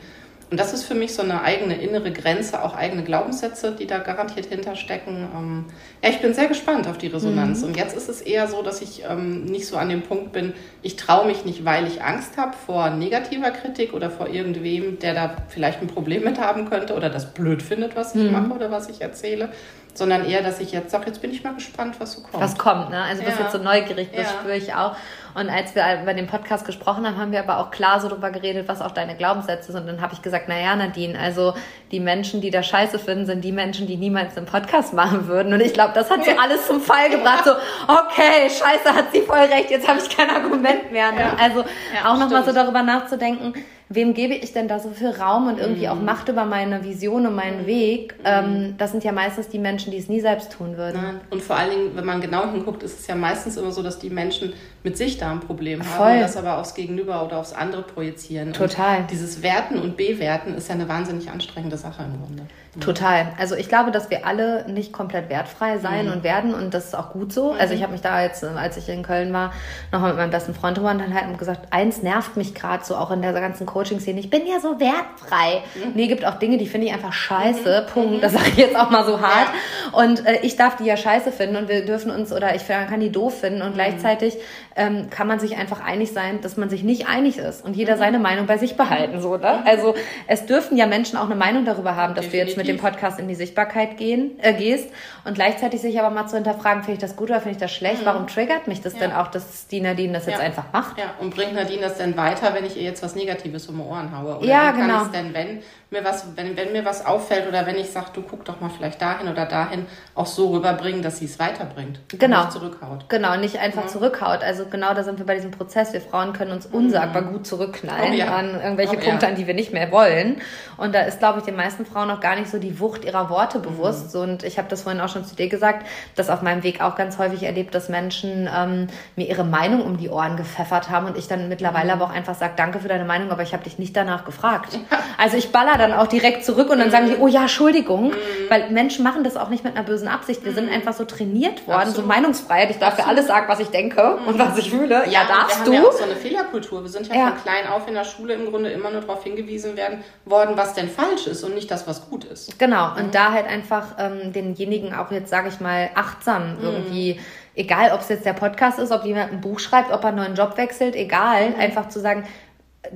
Und das ist für mich so eine eigene innere Grenze, auch eigene Glaubenssätze, die da garantiert hinterstecken. Ähm, ja, ich bin sehr gespannt auf die Resonanz. Mhm. Und jetzt ist es eher so, dass ich ähm, nicht so an dem Punkt bin, ich traue mich nicht, weil ich Angst habe vor negativer Kritik oder vor irgendwem, der da vielleicht ein Problem mit haben könnte oder das blöd findet, was ich mhm. mache oder was ich erzähle, sondern eher, dass ich jetzt sage, jetzt bin ich mal gespannt, was so kommt. Was kommt, ne? Also du ja. bist jetzt so neugierig, das ja. spüre ich auch. Und als wir über den Podcast gesprochen haben, haben wir aber auch klar so darüber geredet, was auch deine Glaubenssätze sind. Und dann habe ich gesagt, naja, Nadine, also die Menschen, die da scheiße finden, sind die Menschen, die niemals einen Podcast machen würden. Und ich glaube, das hat so alles zum Fall gebracht. So, okay, scheiße, hat sie voll recht, jetzt habe ich kein Argument mehr. Ne? Ja. Also auch nochmal so darüber nachzudenken, wem gebe ich denn da so viel Raum und irgendwie mhm. auch Macht über meine Vision und meinen mhm. Weg? Mhm. Ähm, das sind ja meistens die Menschen, die es nie selbst tun würden. Nein. Und vor allen Dingen, wenn man genau hinguckt, ist es ja meistens immer so, dass die Menschen mit sich da ein Problem haben Voll. und das aber aufs Gegenüber oder aufs andere projizieren. Total. Und dieses Werten und Bewerten ist ja eine wahnsinnig anstrengende Sache im Grunde. Total. Also ich glaube, dass wir alle nicht komplett wertfrei sein mhm. und werden und das ist auch gut so. Mhm. Also ich habe mich da jetzt, als ich in Köln war, nochmal mit meinem besten Freund drüber unterhalten und gesagt, eins nervt mich gerade so auch in der ganzen Coaching-Szene. Ich bin ja so wertfrei. Mhm. Nee, gibt auch Dinge, die finde ich einfach scheiße. Mhm. Punkt. Mhm. Das sage ich jetzt auch mal so hart. Ja. Und äh, ich darf die ja scheiße finden und wir dürfen uns oder ich kann die doof finden und mhm. gleichzeitig ähm, kann man sich einfach einig sein, dass man sich nicht einig ist und jeder seine Meinung bei sich behalten. So, ne? Also es dürfen ja Menschen auch eine Meinung darüber haben, dass Definitiv. du jetzt mit dem Podcast in die Sichtbarkeit gehen, äh, gehst und gleichzeitig sich aber mal zu hinterfragen, finde ich das gut oder finde ich das schlecht? Mhm. Warum triggert mich das ja. denn auch, dass die Nadine das jetzt einfach macht? Ja, und bringt Nadine das denn weiter, wenn ich ihr jetzt was Negatives um Ohren haue? Oder ja, wie kann genau. es denn, wenn mir was, wenn, wenn mir was auffällt oder wenn ich sage, du guck doch mal vielleicht dahin oder dahin, auch so rüberbringen, dass sie es weiterbringt. Genau. Nicht zurückhaut. Genau, nicht einfach ja. zurückhaut. Also genau da sind wir bei diesem Prozess. Wir Frauen können uns unsagbar mhm. gut zurückknallen oh, ja. an irgendwelche oh, Punkte, ja. an die wir nicht mehr wollen. Und da ist, glaube ich, den meisten Frauen auch gar nicht so die Wucht ihrer Worte bewusst. Mhm. Und ich habe das vorhin auch schon zu dir gesagt, dass auf meinem Weg auch ganz häufig erlebt, dass Menschen ähm, mir ihre Meinung um die Ohren gepfeffert haben und ich dann mittlerweile mhm. aber auch einfach sage, danke für deine Meinung, aber ich habe dich nicht danach gefragt. Also ich baller dann auch direkt zurück und dann sagen die, oh ja, Entschuldigung. Mhm. Weil Menschen machen das auch nicht mit einer bösen Absicht. Wir sind mhm. einfach so trainiert worden, Absolut. so Meinungsfreiheit. Ich darf für alles sagen, was ich denke und was ich fühle. Ja, ja darfst wir du. Haben ja auch so eine Fehlerkultur. Wir sind ja, ja, von klein auf in der Schule im Grunde immer nur darauf hingewiesen werden worden, was denn falsch ist und nicht das, was gut ist. Genau. Und mhm. da halt einfach ähm, denjenigen auch jetzt, sage ich mal, achtsam mhm. irgendwie egal ob es jetzt der Podcast ist, ob jemand ein Buch schreibt, ob er einen neuen Job wechselt, egal, mhm. einfach zu sagen,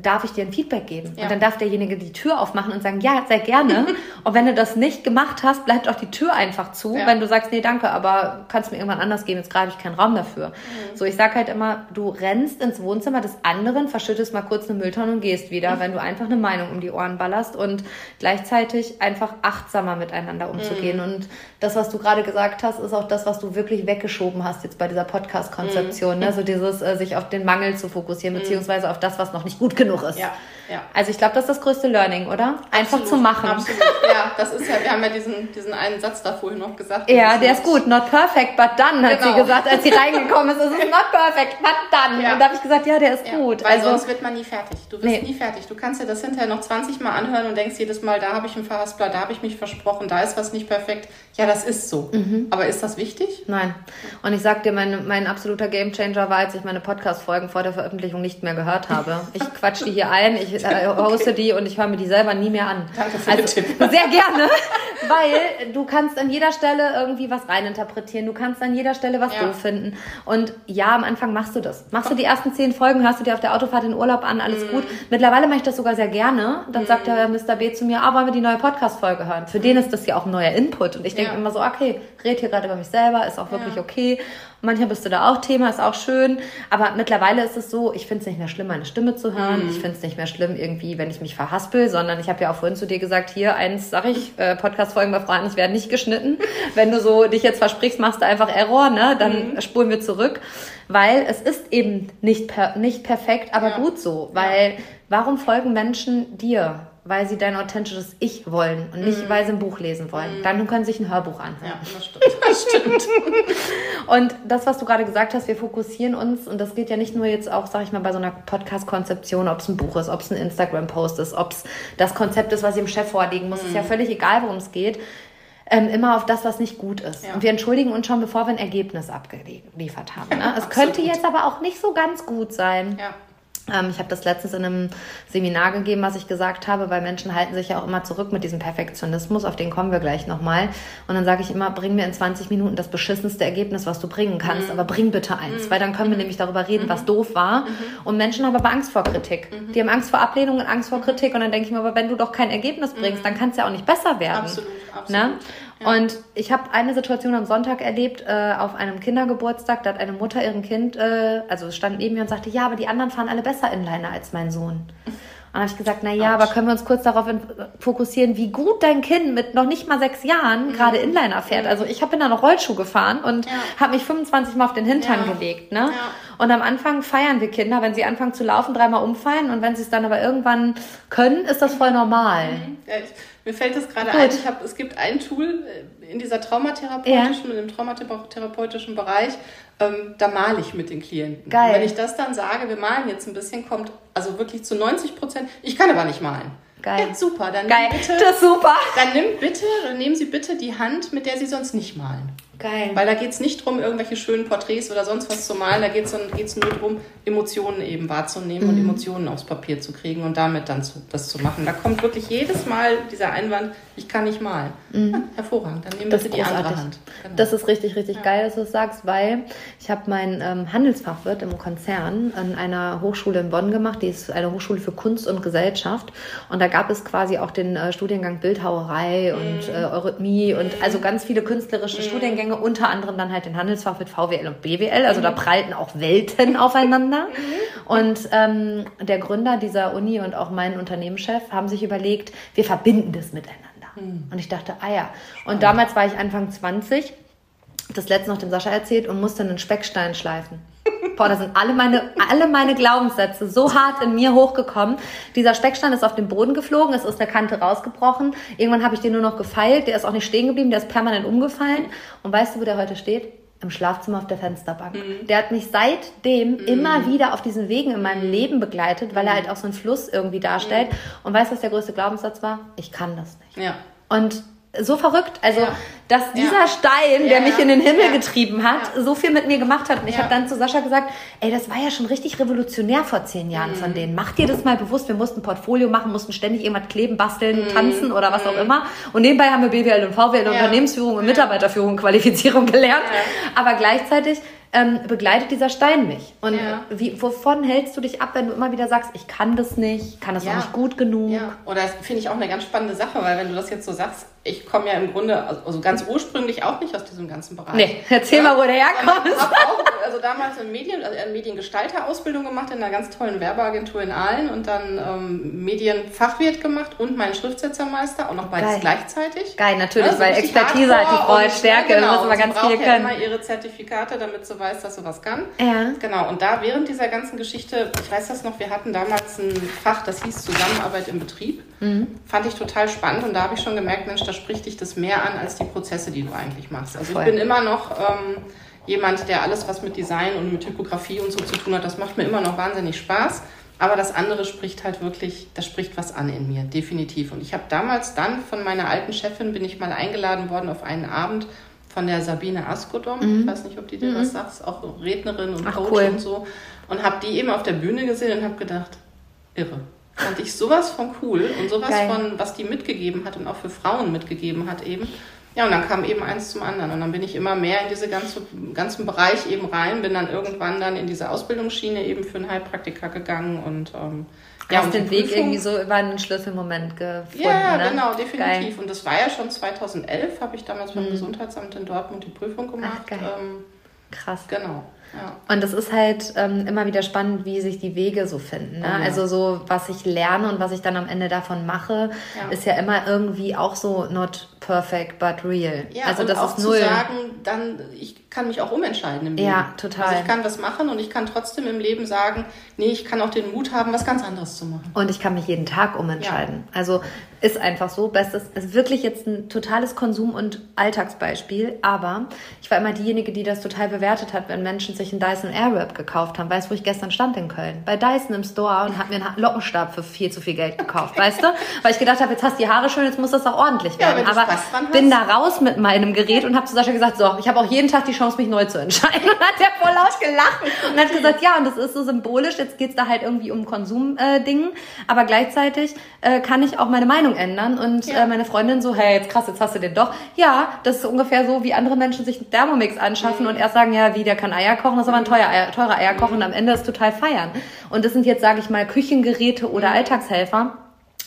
darf ich dir ein Feedback geben? Ja. Und dann darf derjenige die Tür aufmachen und sagen, ja, sehr gerne. und wenn du das nicht gemacht hast, bleibt auch die Tür einfach zu. Ja. Wenn du sagst, nee, danke, aber kannst mir irgendwann anders geben, jetzt gerade ich keinen Raum dafür. Mhm. So, ich sag halt immer, du rennst ins Wohnzimmer des anderen, verschüttest mal kurz eine Mülltonne und gehst wieder, mhm. wenn du einfach eine Meinung um die Ohren ballerst und gleichzeitig einfach achtsamer miteinander umzugehen. Mhm. Und das, was du gerade gesagt hast, ist auch das, was du wirklich weggeschoben hast jetzt bei dieser Podcast-Konzeption. Mhm. Ne? So dieses, äh, sich auf den Mangel zu fokussieren, mhm. beziehungsweise auf das, was noch nicht gut genug ist. Ja. Ja. Also ich glaube, das ist das größte Learning, oder? Einfach Absolut, zu machen. Absolut. Ja, das ist ja, wir haben ja diesen, diesen einen Satz da vorhin noch gesagt. Ja, der ist gut. Not perfect, but done, hat Genau. sie gesagt, als sie reingekommen ist. Es ist not perfect, but done. Ja. Und da habe ich gesagt, ja, der ist Ja, gut. Weil also, sonst wird man nie fertig. Du wirst Nee. nie fertig. Du kannst dir das hinterher noch 20 Mal anhören und denkst jedes Mal, da habe ich einen Verhaspler, da habe ich mich versprochen, da ist was nicht perfekt. Ja, das ist so. Mhm. Aber ist das wichtig? Nein. Und ich sag dir, mein, mein absoluter Gamechanger war, als ich meine Podcast-Folgen vor der Veröffentlichung nicht mehr gehört habe. Ich quatsch die hier ein, ich äh, hoste die und ich höre mir die selber nie mehr an. Danke für den also, Tipp. Sehr gerne, weil du kannst an jeder Stelle irgendwie was reininterpretieren. Du kannst an jeder Stelle was Ja. doof finden. Und ja, am Anfang machst du das. Machst du die ersten zehn Folgen, hörst du dir auf der Autofahrt in Urlaub an, alles gut. Mittlerweile mache ich das sogar sehr gerne. Dann sagt der Mr. B zu mir, ah, wollen wir die neue Podcast-Folge hören? Für den ist das ja auch ein neuer Input. Und ich denke Ja. immer so, okay, red hier gerade über mich selber, ist auch wirklich Ja. okay. Manchmal bist du da auch Thema, ist auch schön. Aber mittlerweile ist es so, ich finde es nicht mehr schlimm, meine Stimme zu hören. Ich finde es nicht mehr schlimm, irgendwie, wenn ich mich verhaspel, sondern ich habe ja auch vorhin zu dir gesagt, hier, eins sag ich, äh, Podcast-Folgen bei Fragen, ich werden nicht geschnitten. Wenn du so dich jetzt versprichst, machst du einfach Error, ne? Dann spulen wir zurück. Weil es ist eben nicht, per nicht perfekt, aber Ja. gut so. Weil warum folgen Menschen dir? Weil sie dein authentisches Ich wollen und nicht, weil sie ein Buch lesen wollen. Dann können sie sich ein Hörbuch anhören. Ja, das stimmt. Das stimmt. Und das, was du gerade gesagt hast, wir fokussieren uns, und das geht ja nicht nur jetzt auch, sag ich mal, bei so einer Podcast-Konzeption, ob es ein Buch ist, ob es ein Instagram-Post ist, ob es das Konzept ist, was ich dem Chef vorlegen muss, ist ja völlig egal, worum es geht. Ähm, immer auf das, was nicht gut ist. Ja. Und wir entschuldigen uns schon, bevor wir ein Ergebnis abgeliefert haben. Ne? Es könnte Absolut. jetzt aber auch nicht so ganz gut sein. Ja. Ähm, ich habe das letztens in einem Seminar gegeben, was ich gesagt habe, weil Menschen halten sich ja auch immer zurück mit diesem Perfektionismus, auf den kommen wir gleich nochmal. Und dann sage ich immer, bring mir in 20 Minuten das beschissenste Ergebnis, was du bringen kannst, aber bring bitte eins, weil dann können wir nämlich darüber reden, was doof war. Und Menschen haben aber Angst vor Kritik. Die haben Angst vor Ablehnung und Angst vor Kritik. Und dann denke ich mir, aber wenn du doch kein Ergebnis bringst, dann kann es ja auch nicht besser werden. Absolut, absolut. Ne? Und ich habe eine Situation am Sonntag erlebt, äh, auf einem Kindergeburtstag, da hat eine Mutter ihrem Kind, äh, also stand neben mir und sagte, ja, aber die anderen fahren alle besser Inliner als mein Sohn. Und dann habe ich gesagt, na ja, aber können wir uns kurz darauf fokussieren, wie gut dein Kind mit noch nicht mal sechs Jahren gerade Inliner fährt. Also ich habe da noch Rollschuh gefahren und Ja. habe mich 25 Mal auf den Hintern Ja. gelegt. Ne? Ja. Und am Anfang feiern wir Kinder, wenn sie anfangen zu laufen, dreimal umfallen und wenn sie es dann aber irgendwann können, ist das voll normal. Ich, mir fällt es gerade ein, ich hab, es gibt ein Tool äh, in dieser traumatherapeutischen, in dem traumatherapeutischen Bereich, ähm, da male ich mit den Klienten. Geil. Und wenn ich das dann sage, wir malen jetzt ein bisschen, kommt also wirklich zu 90 Prozent, ich kann aber nicht malen. Geil. Ja, super, dann Geil, bitte, das ist super. dann nimm bitte, dann nehmen Sie bitte die Hand, mit der Sie sonst nicht malen. Geil. Weil da geht es nicht darum, irgendwelche schönen Porträts oder sonst was zu malen, da geht es nur darum, Emotionen eben wahrzunehmen Mhm. und Emotionen aufs Papier zu kriegen und damit dann zu, das zu machen. Da kommt wirklich jedes Mal dieser Einwand, ich kann nicht malen. Ja, hervorragend, dann nehmen Mhm. Das ist die andere. Hand. Genau. Das ist richtig, richtig geil, dass du es sagst, weil ich habe meinen ähm, Handelsfachwirt im Konzern an einer Hochschule in Bonn gemacht. Die ist eine Hochschule für Kunst und Gesellschaft. Und da gab es quasi auch den äh, Studiengang Bildhauerei und Mhm. äh, Eurythmie und also ganz viele künstlerische Studiengänge, unter anderem dann halt den Handelsfachwirt VWL und BWL. Also da Mhm. prallten auch Welten aufeinander. Und ähm, der Gründer dieser Uni und auch mein Unternehmenschef haben sich überlegt, wir verbinden das miteinander. Und ich dachte, ah ja. Und damals war ich Anfang 20, hab das letzte noch dem Sascha erzählt und musste einen Speckstein schleifen. Boah, da sind alle meine, alle meine Glaubenssätze so hart in mir hochgekommen. Dieser Speckstein ist auf den Boden geflogen, es ist eine Kante rausgebrochen. Irgendwann habe ich den nur noch gefeilt, der ist auch nicht stehen geblieben, der ist permanent umgefallen. Und weißt du, wo der heute steht? Im Schlafzimmer auf der Fensterbank. Der hat mich seitdem immer wieder auf diesen Wegen in meinem Leben begleitet, weil er halt auch so einen Fluss irgendwie darstellt. Und weißt du, was der größte Glaubenssatz war? Ich kann das nicht. ja. Und so verrückt, also Ja. dass dieser Ja. Stein, der Ja, mich in den Himmel getrieben hat, so viel mit mir gemacht hat. Und ich habe dann zu Sascha gesagt, ey, das war ja schon richtig revolutionär vor zehn Jahren Mhm. von denen. Mach dir das mal bewusst. Wir mussten ein Portfolio machen, mussten ständig irgendwas kleben, basteln, Mhm. tanzen oder was auch immer. Und nebenbei haben wir BWL und VWL und. Unternehmensführung und Mitarbeiterführung, Qualifizierung gelernt. Aber gleichzeitig ähm, begleitet dieser Stein mich. Und Ja. wie, wovon hältst du dich ab, wenn du immer wieder sagst, ich kann das nicht, kann das Ja. noch nicht gut genug? Ja, oder das finde ich auch eine ganz spannende Sache, weil wenn du das jetzt so sagst, ich komme ja im Grunde, also ganz ursprünglich auch nicht aus diesem ganzen Bereich. Nee, erzähl mal, wo der herkommt. Sondern hab auch, also damals eine, Medien, also eine Mediengestalter-Ausbildung gemacht in einer ganz tollen Werbeagentur in Aalen und dann ähm, Medienfachwirt gemacht und meinen Schriftsetzermeister, auch noch beides Geil. gleichzeitig. Geil, natürlich, Ja, so weil Expertise hat die Frau Stärke, ja, da muss man und sie ganz viel ja können. immer ihre Zertifikate, damit sie weiß, dass sie was kann. Ja. Genau, und da während dieser ganzen Geschichte, ich weiß das noch, wir hatten damals ein Fach, das hieß Zusammenarbeit im Betrieb. Mhm. Fand ich total spannend und da habe ich schon gemerkt, Mensch, da spricht dich das mehr an als die Prozesse, die du eigentlich machst. Also Voll. ich bin immer noch ähm, jemand, der alles, was mit Design und mit Typografie und so zu tun hat, das macht mir immer noch wahnsinnig Spaß. Aber das andere spricht halt wirklich, das spricht was an in mir, definitiv. Und ich habe damals dann von meiner alten Chefin, bin ich mal eingeladen worden auf einen Abend von der Sabine Askodom. Ich weiß nicht, ob die dir was sagt, auch Rednerin und Mhm. Ach, Coach cool. und so. Und habe die eben auf der Bühne gesehen und habe gedacht, irre. Fand ich sowas von cool und sowas Geil. von, was die mitgegeben hat und auch für Frauen mitgegeben hat eben. Ja, und dann kam eben eins zum anderen. Und dann bin ich immer mehr in diese ganze, ganzen Bereich eben rein, bin dann irgendwann dann in diese Ausbildungsschiene eben für einen Heilpraktiker gegangen und ähm, ja, Hast und den Weg Prüfung- irgendwie so über einen Schlüsselmoment gefunden, ja, ne? genau, definitiv. Geil. Und das war ja schon 2011, habe ich damals beim Gesundheitsamt in Dortmund die Prüfung gemacht. geil. ähm, Krass. genau. Ja. Und es ist halt ähm, immer wieder spannend, wie sich die Wege so finden. Ne? Ja. Also so, was ich lerne und was ich dann am Ende davon mache, Ja. ist ja immer irgendwie auch so not perfect, but real. Ja, also und das auch ist null. zu sagen, dann ich kann mich auch umentscheiden im Leben. Ja, total. Also ich kann was machen und ich kann trotzdem im Leben sagen, nee, ich kann auch den Mut haben, was ganz anderes zu machen. Und ich kann mich jeden Tag umentscheiden. Also ist einfach so. Bestes ist wirklich jetzt ein totales Konsum- und Alltagsbeispiel. Aber ich war immer diejenige, die das total bewertet hat, wenn Menschen sich einen Dyson Airwrap gekauft haben. Weißt du, wo ich gestern stand in Köln? Bei Dyson im Store und habe mir einen Lockenstab für viel zu viel Geld gekauft. Weißt du? Weil ich gedacht habe, jetzt hast du die Haare schön, jetzt muss das auch ordentlich Ja, werden. du Aber bin da raus mit meinem Gerät und habe zu Sascha gesagt, so, ich habe auch jeden Tag die Chance, mich neu zu entscheiden. Und hat der voll laut gelacht und hat gesagt, ja, und das ist so symbolisch. Jetzt geht's da halt irgendwie um Konsumdingen. Äh, aber gleichzeitig äh, kann ich auch meine Meinung ändern. Und Ja. äh, meine Freundin so, hey, jetzt krass, jetzt hast du den doch. Ja, das ist ungefähr so, wie andere Menschen sich einen Thermomix anschaffen und erst sagen, ja, wie, der kann Eier kochen, das ist aber ein teuer Eier, teurer Eier kochen und am Ende ist total feiern. Und das sind jetzt, sage ich mal, Küchengeräte oder Alltagshelfer.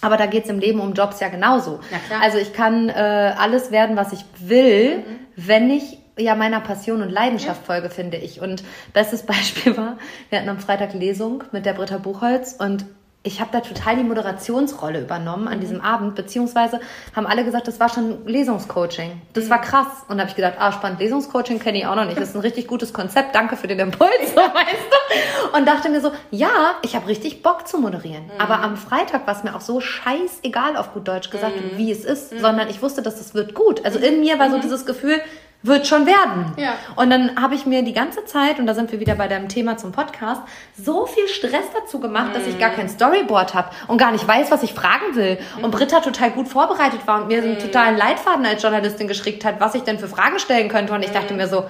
Aber da geht's im Leben um Jobs ja genauso. Ja. Also ich kann äh, alles werden, was ich will, wenn ich ja meiner Passion und Leidenschaft folge, finde ich. Und bestes Beispiel war, wir hatten am Freitag Lesung mit der Britta Buchholz und ich habe da total die Moderationsrolle übernommen an diesem Abend, beziehungsweise haben alle gesagt, das war schon Lesungscoaching. Das war krass. Und habe ich gedacht, ah, spannend, Lesungscoaching kenne ich auch noch nicht. Das ist ein richtig gutes Konzept. Danke für den Impuls, so, weißt du? Und dachte mir so, ja, ich habe richtig Bock zu moderieren. Aber am Freitag war es mir auch so scheißegal, auf gut Deutsch gesagt, wie es ist, sondern ich wusste, dass es wird gut. Also in mir war so dieses Gefühl, wird schon werden. Ja. Und dann habe ich mir die ganze Zeit, und da sind wir wieder bei deinem Thema zum Podcast, so viel Stress dazu gemacht, dass ich gar kein Storyboard habe und gar nicht weiß, was ich fragen will. Und Britta total gut vorbereitet war und mir so einen totalen Leitfaden als Journalistin geschickt hat, was ich denn für Fragen stellen könnte. Und ich dachte mir so,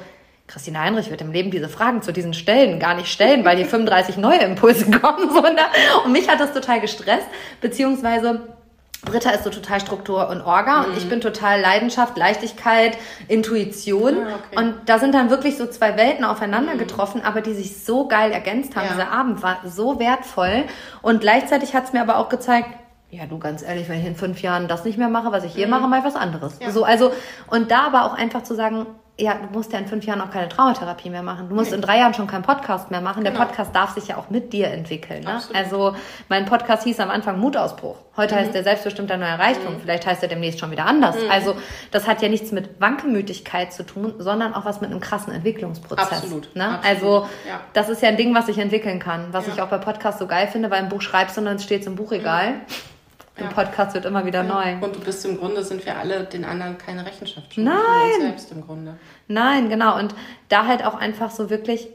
Christina Heinrich wird im Leben diese Fragen zu diesen Stellen gar nicht stellen, weil hier 35 neue Impulse kommen. So, ne? Und mich hat das total gestresst, beziehungsweise Britta ist so total Struktur und Orga und ich bin total Leidenschaft, Leichtigkeit, Intuition. Mhm. Ah, okay. Und da sind dann wirklich so zwei Welten aufeinander getroffen, aber die sich so geil ergänzt haben. Ja. Dieser Abend war so wertvoll. Und gleichzeitig hat es mir aber auch gezeigt, ja, du ganz ehrlich, wenn ich in fünf Jahren das nicht mehr mache, was ich hier mache, mal was anderes. Mhm. Ja. So, also, und da aber auch einfach zu sagen, ja, du musst ja in fünf Jahren auch keine Traumatherapie mehr machen. Du musst in drei Jahren schon keinen Podcast mehr machen. Der Genau. Podcast darf sich ja auch mit dir entwickeln. Ne? Absolut. Also mein Podcast hieß am Anfang Mutausbruch. Heute Mhm. heißt der selbstbestimmter neuer Reichtum. Vielleicht heißt er demnächst schon wieder anders. Also das hat ja nichts mit Wankelmütigkeit zu tun, sondern auch was mit einem krassen Entwicklungsprozess. Absolut. Ne? Absolut. Also Ja. das ist ja ein Ding, was sich entwickeln kann. Was Ja. ich auch bei Podcasts so geil finde, weil ein Buch schreibst und dann steht es im Buchregal. Im Ja. Podcast wird immer wieder neu. Und du bist im Grunde, sind wir alle den anderen keine Rechenschaft schuldig. Nein. Selbst im Grunde. Nein, genau. Und da halt auch einfach so wirklich,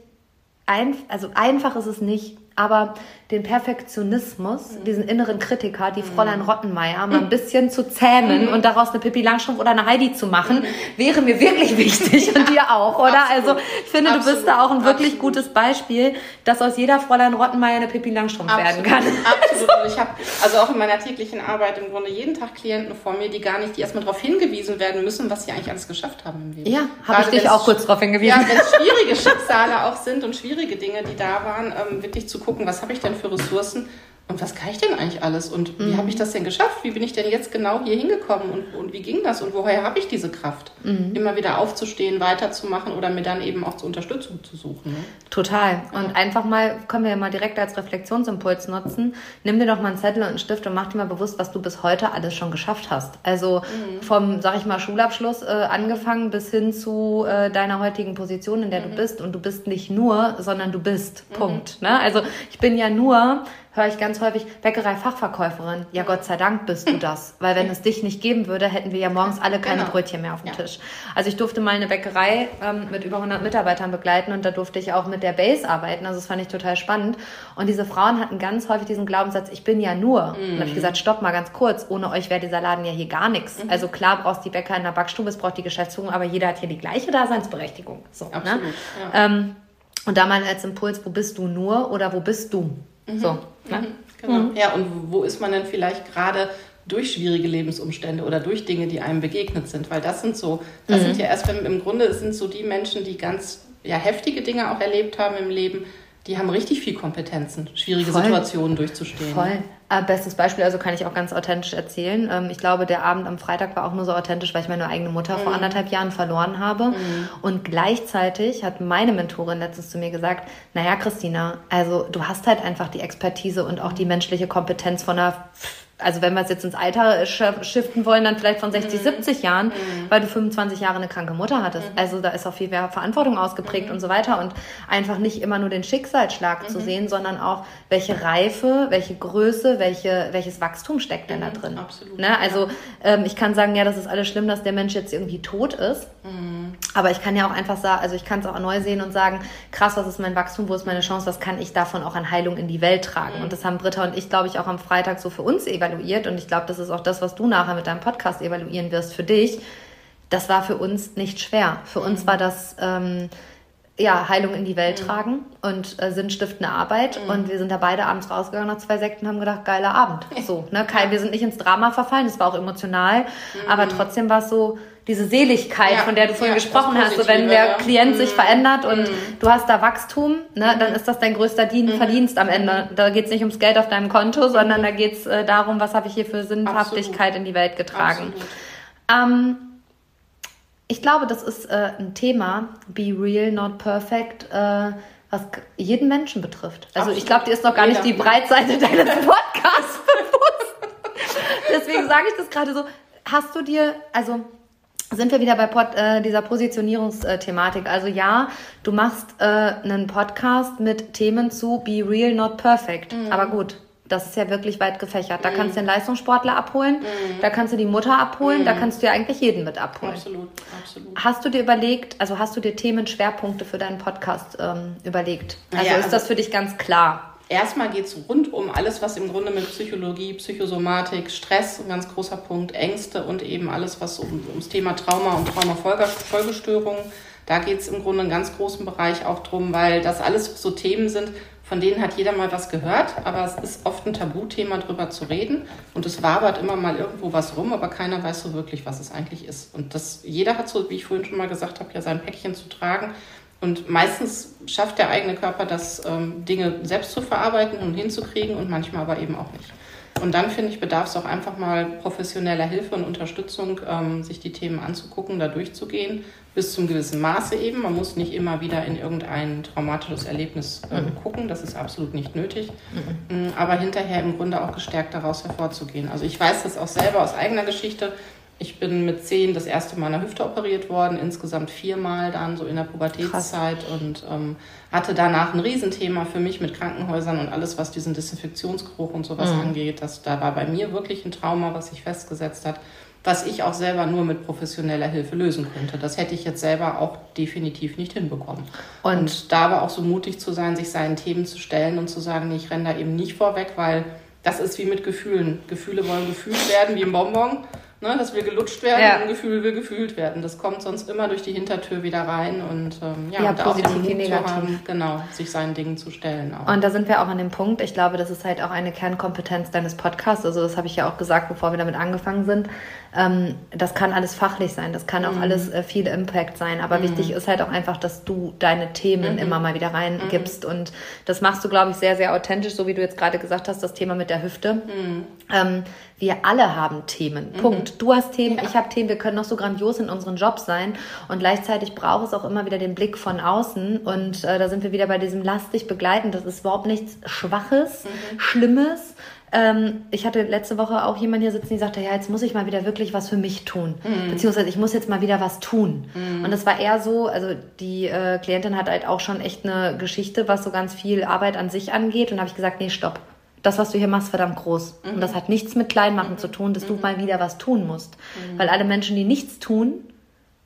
ein, also einfach ist es nicht, aber den Perfektionismus, Mhm. diesen inneren Kritiker, die Fräulein Rottenmeier, mal ein bisschen zu zähmen Mhm. und daraus eine Pippi Langstrumpf oder eine Heidi zu machen, wäre mir wirklich wichtig und dir auch, oder? Absolut. Also ich finde, du bist Absolut. da auch ein wirklich Absolut. gutes Beispiel, dass aus jeder Fräulein Rottenmeier eine Pippi Langstrumpf werden kann. Absolut. Und ich habe also auch in meiner täglichen Arbeit im Grunde jeden Tag Klienten vor mir, die gar nicht, die erstmal darauf hingewiesen werden müssen, was sie eigentlich alles geschafft haben im Leben. Ja, habe ich dich auch kurz darauf hingewiesen. Ja, wenn es schwierige Schicksale auch sind und schwierige Dinge, die da waren, ähm, wirklich zu gucken, was habe ich denn für Ressourcen und was kann ich denn eigentlich alles und mhm. wie habe ich das denn geschafft? Wie bin ich denn jetzt genau hier hingekommen und, und wie ging das und woher habe ich diese Kraft? Mhm. Immer wieder aufzustehen, weiterzumachen oder mir dann eben auch zur Unterstützung zu suchen. Ne? Total. Und ja. einfach mal, können wir ja mal direkt als Reflexionsimpuls nutzen, nimm dir doch mal einen Zettel und einen Stift und mach dir mal bewusst, was du bis heute alles schon geschafft hast. Also mhm. vom, sag ich mal, Schulabschluss äh, angefangen bis hin zu äh, deiner heutigen Position, in der du mhm. bist. Und du bist nicht nur, sondern du bist. Mhm. Punkt. Ne? Also ich bin ja nur höre ich ganz häufig, Bäckerei-Fachverkäuferin. Ja, Gott sei Dank bist du das. Weil wenn es dich nicht geben würde, hätten wir ja morgens alle keine genau. Brötchen mehr auf dem ja. Tisch. Also ich durfte mal eine Bäckerei ähm, mit über 100 Mitarbeitern begleiten und da durfte ich auch mit der Base arbeiten. Also das fand ich total spannend. Und diese Frauen hatten ganz häufig diesen Glaubenssatz, ich bin ja nur. Mhm. Und dann habe ich gesagt, stopp mal ganz kurz, ohne euch wäre dieser Laden ja hier gar nichts. Mhm. Also klar brauchst die Bäcker in der Backstube, es braucht die Geschäftsführung, aber jeder hat hier die gleiche Daseinsberechtigung. So, ne? Absolut, ne? ja. ähm, und da mal als Impuls, wo bist du nur oder wo bist du? Mhm. So, ne? Mhm. Genau. Mhm. Ja, und wo ist man denn vielleicht gerade durch schwierige Lebensumstände oder durch Dinge, die einem begegnet sind? Weil das sind so, das mhm. sind ja erst, wenn, im Grunde sind so die Menschen, die ganz ja, heftige Dinge auch erlebt haben im Leben, die haben richtig viel Kompetenzen, schwierige Voll. Situationen durchzustehen. Voll. Äh, bestes Beispiel, also kann ich auch ganz authentisch erzählen. Ähm, ich glaube, der Abend am Freitag war auch nur so authentisch, weil ich meine eigene Mutter mhm. vor anderthalb Jahren verloren habe. Mhm. Und gleichzeitig hat meine Mentorin letztens zu mir gesagt, naja, Christina, also du hast halt einfach die Expertise und auch die menschliche Kompetenz von einer also wenn wir es jetzt ins Alter shiften wollen, dann vielleicht von 60, mhm. 70 Jahren, mhm. weil du 25 Jahre eine kranke Mutter hattest. Mhm. Also da ist auch viel mehr Verantwortung ausgeprägt mhm. und so weiter und einfach nicht immer nur den Schicksalsschlag zu mhm. sehen, sondern auch welche Reife, welche Größe, welche, welches Wachstum steckt denn da mhm. drin. Absolut. Ne? Also ähm, ich kann sagen, ja, das ist alles schlimm, dass der Mensch jetzt irgendwie tot ist. Aber ich kann ja auch einfach sagen, also ich kann es auch neu sehen und sagen, krass, was ist mein Wachstum, wo ist meine Chance, was kann ich davon auch an Heilung in die Welt tragen? Und das haben Britta und ich, glaube ich, auch am Freitag so für uns evaluiert evaluiert und ich glaube, das ist auch das, was du nachher mit deinem Podcast evaluieren wirst für dich. Das war für uns nicht schwer. Für mhm. uns war das ähm, ja, Heilung in die Welt mhm. tragen und äh, sinnstiftende Arbeit. Mhm. Und wir sind da beide abends rausgegangen nach zwei Sekten und haben gedacht, geiler Abend. So, ne? Kein, wir sind nicht ins Drama verfallen, es war auch emotional, mhm. aber trotzdem war es so, diese Seligkeit, ja, von der du vorhin ja, gesprochen hast, so wenn der Klient sich mhm. verändert und mhm. du hast da Wachstum, ne, mhm. dann ist das dein größter Dien mhm. Verdienst am Ende. Da geht es nicht ums Geld auf deinem Konto, sondern mhm. da geht es äh, darum, was habe ich hier für Sinnhaftigkeit Absolut. in die Welt getragen. Ähm, ich glaube, das ist äh, ein Thema, be real, not perfect, äh, was jeden Menschen betrifft. Also Absolut. ich glaube, dir ist noch gar nicht die Breitseite deines Podcasts bewusst. Deswegen sage ich das gerade so. Hast du dir, also sind wir wieder bei Pod, äh, dieser Positionierungsthematik. Also ja, du machst äh, einen Podcast mit Themen zu Be Real, Not Perfect. Mhm. Aber gut, das ist ja wirklich weit gefächert. Da mhm. kannst du den Leistungssportler abholen, mhm. da kannst du die Mutter abholen, da mhm. kannst du ja eigentlich jeden mit abholen. Absolut, absolut. Hast du dir überlegt, also hast du dir Themenschwerpunkte für deinen Podcast ähm, überlegt? Also ja, ist also das für dich ganz klar? Erstmal geht es rund um alles, was im Grunde mit Psychologie, Psychosomatik, Stress, ein ganz großer Punkt, Ängste und eben alles, was um, ums Thema Trauma und Traumafolgestörungen, da geht es im Grunde einen ganz großen Bereich auch drum, weil das alles so Themen sind, von denen hat jeder mal was gehört, aber es ist oft ein Tabuthema, drüber zu reden. Und es wabert immer mal irgendwo was rum, aber keiner weiß so wirklich, was es eigentlich ist. Und das, jeder hat so, wie ich vorhin schon mal gesagt habe, ja sein Päckchen zu tragen. Und meistens schafft der eigene Körper das, ähm, Dinge selbst zu verarbeiten und hinzukriegen und manchmal aber eben auch nicht. Und dann finde ich, bedarf es auch einfach mal professioneller Hilfe und Unterstützung, ähm, sich die Themen anzugucken, da durchzugehen, bis zum gewissen Maße eben. Man muss nicht immer wieder in irgendein traumatisches Erlebnis äh, mhm. gucken, das ist absolut nicht nötig. Mhm. Mm, aber hinterher im Grunde auch gestärkt daraus hervorzugehen. Also ich weiß das auch selber aus eigener Geschichte. Ich bin mit zehn das erste Mal an der Hüfte operiert worden, insgesamt viermal dann so in der Pubertätszeit Krass. und ähm, hatte danach ein Riesenthema für mich mit Krankenhäusern und alles, was diesen Desinfektionsgeruch und sowas mhm. angeht. Das, da war bei mir wirklich ein Trauma, was sich festgesetzt hat, was ich auch selber nur mit professioneller Hilfe lösen könnte. Das hätte ich jetzt selber auch definitiv nicht hinbekommen. Und, und da aber auch so mutig zu sein, sich seinen Themen zu stellen und zu sagen, nee, ich renne da eben nicht vorweg, weil das ist wie mit Gefühlen. Gefühle wollen gefühlt werden, wie im Bonbon. Ne, dass wir gelutscht werden ja. ein Gefühl will gefühlt werden. Das kommt sonst immer durch die Hintertür wieder rein und ähm, ja, ja und positiv auch wie negativ. Haben, genau, sich seinen Dingen zu stellen. Auch. Und da sind wir auch an dem Punkt, ich glaube, das ist halt auch eine Kernkompetenz deines Podcasts. Also das habe ich ja auch gesagt, bevor wir damit angefangen sind. Ähm, das kann alles fachlich sein, das kann auch mhm. alles äh, viel Impact sein. Aber mhm. wichtig ist halt auch einfach, dass du deine Themen mhm. immer mal wieder reingibst. Mhm. Und das machst du, glaube ich, sehr, sehr authentisch, so wie du jetzt gerade gesagt hast, das Thema mit der Hüfte. Mhm. Ähm, wir alle haben Themen. Mhm. Punkt. Du hast Themen, ja. ich habe Themen, wir können noch so grandios in unseren Jobs sein. Und gleichzeitig braucht es auch immer wieder den Blick von außen. Und äh, da sind wir wieder bei diesem lastig begleiten. Das ist überhaupt nichts Schwaches, mhm. Schlimmes. Ähm, ich hatte letzte Woche auch jemanden hier sitzen, die sagte, ja, jetzt muss ich mal wieder wirklich was für mich tun. Mhm. Beziehungsweise ich muss jetzt mal wieder was tun. Mhm. Und das war eher so, also die äh, Klientin hat halt auch schon echt eine Geschichte, was so ganz viel Arbeit an sich angeht. Und habe ich gesagt, nee, stopp das, was du hier machst, verdammt groß. Mhm. Und das hat nichts mit Kleinmachen mhm. zu tun, dass mhm. du mal wieder was tun musst. Mhm. Weil alle Menschen, die nichts tun,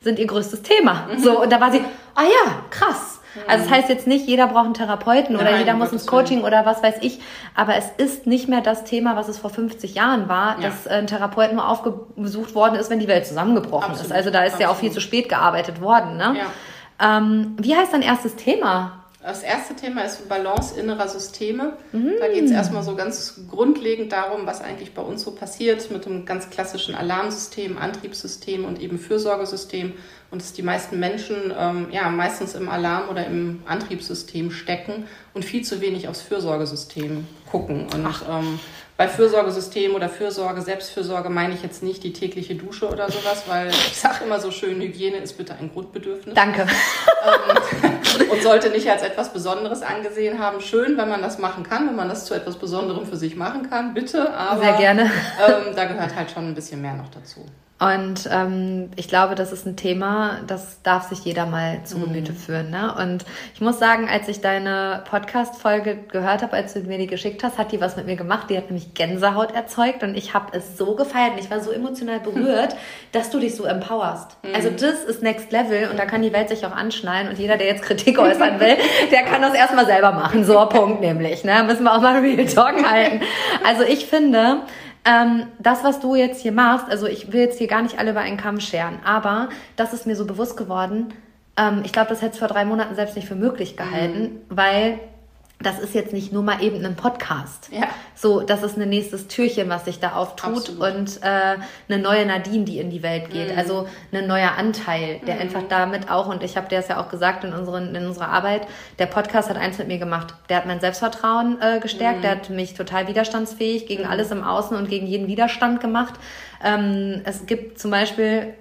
sind ihr größtes Thema. Mhm. So, und da war sie, ah ja, krass. Mhm. Also das heißt jetzt nicht, jeder braucht einen Therapeuten oder Nein, jeder muss ins Coaching oder was weiß ich. Aber es ist nicht mehr das Thema, was es vor 50 Jahren war, ja. dass ein Therapeut nur aufgesucht worden ist, wenn die Welt zusammengebrochen Absolut. ist. Also da ist Absolut. ja auch viel zu spät gearbeitet worden. Ne? Ja. Ähm, wie heißt dein erstes Thema? Das erste Thema ist Balance innerer Systeme. Mhm. Da geht es erstmal so ganz grundlegend darum, was eigentlich bei uns so passiert mit einem ganz klassischen Alarmsystem, Antriebssystem und eben Fürsorgesystem. Und dass die meisten Menschen ähm, ja meistens im Alarm- oder im Antriebssystem stecken und viel zu wenig aufs Fürsorgesystem gucken. Und ähm, bei Fürsorgesystem oder Fürsorge, Selbstfürsorge meine ich jetzt nicht die tägliche Dusche oder sowas, weil ich sage immer so schön, Hygiene ist bitte ein Grundbedürfnis. Danke. Ähm, und sollte nicht als etwas Besonderes angesehen haben. Schön, wenn man das machen kann, wenn man das zu etwas Besonderem für sich machen kann, bitte. Aber, Sehr gerne. Ähm, da gehört halt schon ein bisschen mehr noch dazu. Und ähm, ich glaube, das ist ein Thema, das darf sich jeder mal zu Gemüte mhm. führen. Ne? Und ich muss sagen, als ich deine Podcast-Folge gehört habe, als du mir die geschickt hast, hat die was mit mir gemacht. Die hat nämlich Gänsehaut erzeugt und ich habe es so gefeiert und ich war so emotional berührt, dass du dich so empowerst. Mhm. Also das ist Next Level und da kann die Welt sich auch anschnallen und jeder, der jetzt Kritik äußern will, der kann das erstmal selber machen. So, Punkt nämlich. Ne? Müssen wir auch mal Real Talk halten. Also ich finde, ähm, das, was du jetzt hier machst, also ich will jetzt hier gar nicht alle über einen Kamm scheren, aber das ist mir so bewusst geworden. Ähm, ich glaube, das hätte es vor drei Monaten selbst nicht für möglich gehalten, mhm. weil das ist jetzt nicht nur mal eben ein Podcast. Ja. So, das ist ein nächstes Türchen, was sich da auftut Absolut. und äh, eine neue Nadine, die in die Welt geht. Mhm. Also ein neuer Anteil, der mhm. einfach damit auch, und ich habe dir das ja auch gesagt in, unseren, in unserer Arbeit, der Podcast hat eins mit mir gemacht. Der hat mein Selbstvertrauen äh, gestärkt, mhm. der hat mich total widerstandsfähig gegen mhm. alles im Außen und gegen jeden Widerstand gemacht. Ähm, es gibt zum Beispiel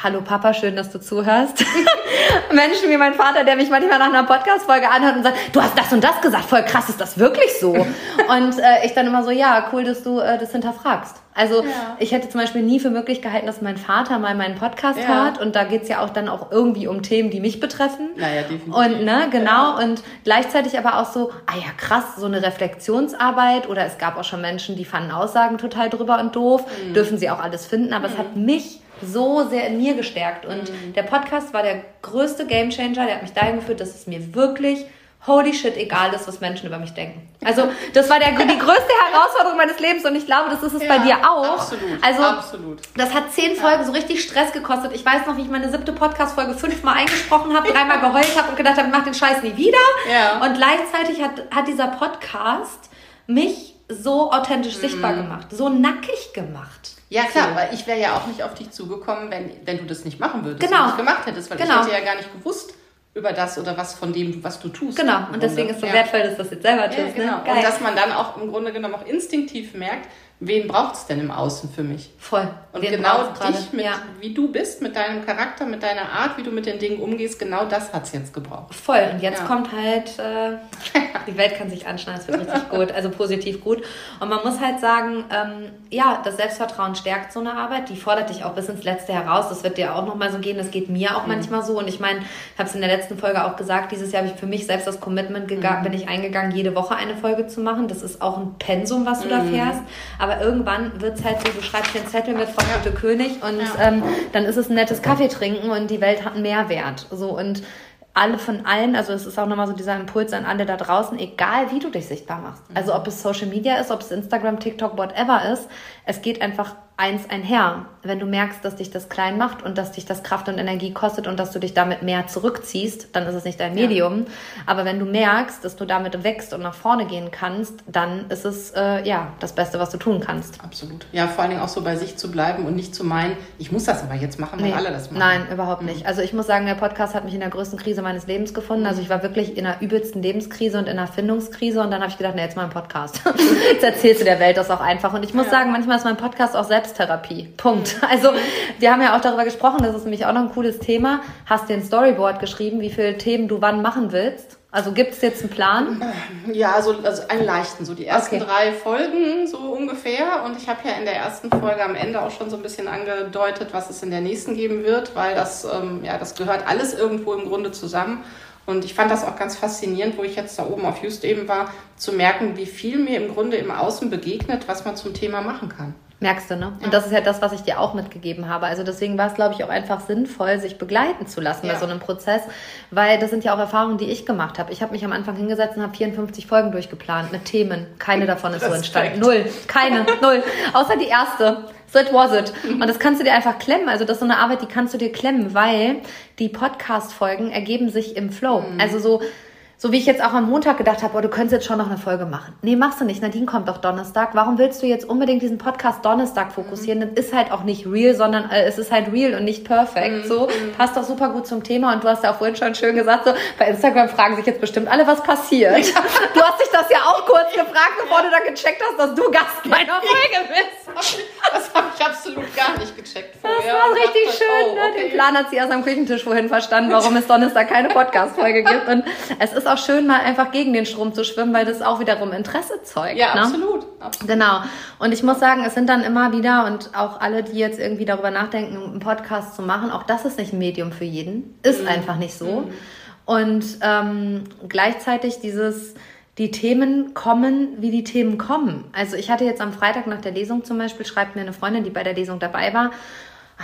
Hallo Papa, schön, dass du zuhörst. Menschen wie mein Vater, der mich manchmal nach einer Podcast-Folge anhört und sagt, du hast das und das gesagt, voll krass, ist das wirklich so? und äh, ich dann immer so, ja, cool, dass du äh, das hinterfragst. Also ja. ich hätte zum Beispiel nie für möglich gehalten, dass mein Vater mal meinen Podcast ja. hört und da geht's ja auch dann auch irgendwie um Themen, die mich betreffen. Naja, definitiv. Und ne, genau, ja. und gleichzeitig aber auch so, ah ja, krass, so eine Reflexionsarbeit oder es gab auch schon Menschen, die fanden Aussagen total drüber und doof, mhm. dürfen sie auch alles finden, aber mhm. es hat mich so sehr in mir gestärkt. Und mhm. der Podcast war der größte Gamechanger, der hat mich dahin geführt, dass es mir wirklich holy shit egal ist, was Menschen über mich denken. Also das war der, die größte Herausforderung meines Lebens und ich glaube, das ist es ja, bei dir auch. Absolut, also absolut. das hat zehn Folgen ja. so richtig Stress gekostet. Ich weiß noch, wie ich meine siebte Podcast-Folge fünfmal eingesprochen habe, dreimal geheult habe und gedacht habe, ich mach den Scheiß nie wieder. Ja. Und gleichzeitig hat, hat dieser Podcast mich so authentisch mm. sichtbar gemacht, so nackig gemacht. Ja, klar, so. weil ich wäre ja auch nicht auf dich zugekommen, wenn, wenn du das nicht machen würdest. Genau. nicht gemacht hättest, weil genau. ich hätte ja gar nicht gewusst über das oder was von dem, was du tust. Genau, und deswegen ist es so ja. wertvoll, dass du das jetzt selber tust. Ja, genau. Ne? Und dass man dann auch im Grunde genommen auch instinktiv merkt, wen braucht es denn im Außen für mich? Voll. Und wen genau dich, mit, ja. wie du bist, mit deinem Charakter, mit deiner Art, wie du mit den Dingen umgehst, genau das hat es jetzt gebraucht. Voll. Und jetzt ja. kommt halt, äh, die Welt kann sich anschneiden, es wird richtig gut, also positiv gut. Und man muss halt sagen, ähm, ja, das Selbstvertrauen stärkt so eine Arbeit, die fordert dich auch bis ins Letzte heraus. Das wird dir auch nochmal so gehen, das geht mir auch mhm. manchmal so. Und ich meine, ich habe es in der letzten Folge auch gesagt, dieses Jahr habe ich für mich selbst das Commitment gegangen, mhm. bin ich eingegangen, jede Woche eine Folge zu machen. Das ist auch ein Pensum, was du mhm. da fährst. Aber aber irgendwann wird es halt so, du schreibst den Zettel mit Frau Gute König und ja. ähm, dann ist es ein nettes Kaffee trinken und die Welt hat einen Mehrwert. So und alle von allen, also es ist auch nochmal so dieser Impuls an alle da draußen, egal wie du dich sichtbar machst. Also ob es Social Media ist, ob es Instagram, TikTok, whatever ist, es geht einfach eins einher. wenn du merkst, dass dich das klein macht und dass dich das Kraft und Energie kostet und dass du dich damit mehr zurückziehst, dann ist es nicht dein Medium. Ja. Aber wenn du merkst, dass du damit wächst und nach vorne gehen kannst, dann ist es äh, ja das Beste, was du tun kannst. Absolut. Ja, vor allen Dingen auch so bei sich zu bleiben und nicht zu meinen, ich muss das aber jetzt machen, weil nee. alle das machen. Nein, überhaupt nicht. Mhm. Also ich muss sagen, der Podcast hat mich in der größten Krise meines Lebens gefunden. Also ich war wirklich in einer übelsten Lebenskrise und in einer Findungskrise und dann habe ich gedacht, na jetzt mal ein Podcast. jetzt erzählst du der Welt das auch einfach. Und ich muss ja. sagen, manchmal ist mein Podcast auch Selbsttherapie. Punkt. Also wir haben ja auch darüber gesprochen, das ist nämlich auch noch ein cooles Thema. Hast dir ein Storyboard geschrieben, wie viele Themen du wann machen willst? Also gibt es jetzt einen Plan? Ja, also, also einen leichten, so die ersten okay. drei Folgen so ungefähr. Und ich habe ja in der ersten Folge am Ende auch schon so ein bisschen angedeutet, was es in der nächsten geben wird, weil das, ähm, ja, das gehört alles irgendwo im Grunde zusammen. Und ich fand das auch ganz faszinierend, wo ich jetzt da oben auf Just eben war, zu merken, wie viel mir im Grunde im Außen begegnet, was man zum Thema machen kann. Merkst du, ne? Ja. Und das ist ja das, was ich dir auch mitgegeben habe. Also deswegen war es, glaube ich, auch einfach sinnvoll, sich begleiten zu lassen ja. bei so einem Prozess, weil das sind ja auch Erfahrungen, die ich gemacht habe. Ich habe mich am Anfang hingesetzt und habe 54 Folgen durchgeplant mit Themen. Keine davon ist so entstanden. Null. Keine. Null. Außer die erste. So it was it. Und das kannst du dir einfach klemmen. Also das ist so eine Arbeit, die kannst du dir klemmen, weil die Podcast-Folgen ergeben sich im Flow. Mhm. Also so so wie ich jetzt auch am Montag gedacht habe, oh, du könntest jetzt schon noch eine Folge machen. Nee, machst du nicht. Nadine kommt doch Donnerstag. Warum willst du jetzt unbedingt diesen Podcast Donnerstag fokussieren? Mhm. Das ist halt auch nicht real, sondern äh, es ist halt real und nicht perfekt. Mhm. So, mhm. passt doch super gut zum Thema. Und du hast ja auch vorhin schon schön gesagt, so, bei Instagram fragen sich jetzt bestimmt alle, was passiert. Du hast dich das ja auch kurz gefragt, bevor du dann gecheckt hast, dass du Gast meiner Folge bist. Das habe ich absolut gar nicht gecheckt vorher. Das war richtig dachte, schön. Oh, ne? okay. Den Plan hat sie erst am Küchentisch vorhin verstanden, warum es Donnerstag keine Podcast-Folge gibt. Und es ist auch schön, mal einfach gegen den Strom zu schwimmen, weil das auch wiederum Interesse zeugt. Ja, ne? absolut, absolut. Genau. Und ich muss sagen, es sind dann immer wieder und auch alle, die jetzt irgendwie darüber nachdenken, einen Podcast zu machen, auch das ist nicht ein Medium für jeden. Ist mhm. einfach nicht so. Mhm. Und ähm, gleichzeitig dieses die Themen kommen, wie die Themen kommen. Also ich hatte jetzt am Freitag nach der Lesung zum Beispiel, schreibt mir eine Freundin, die bei der Lesung dabei war,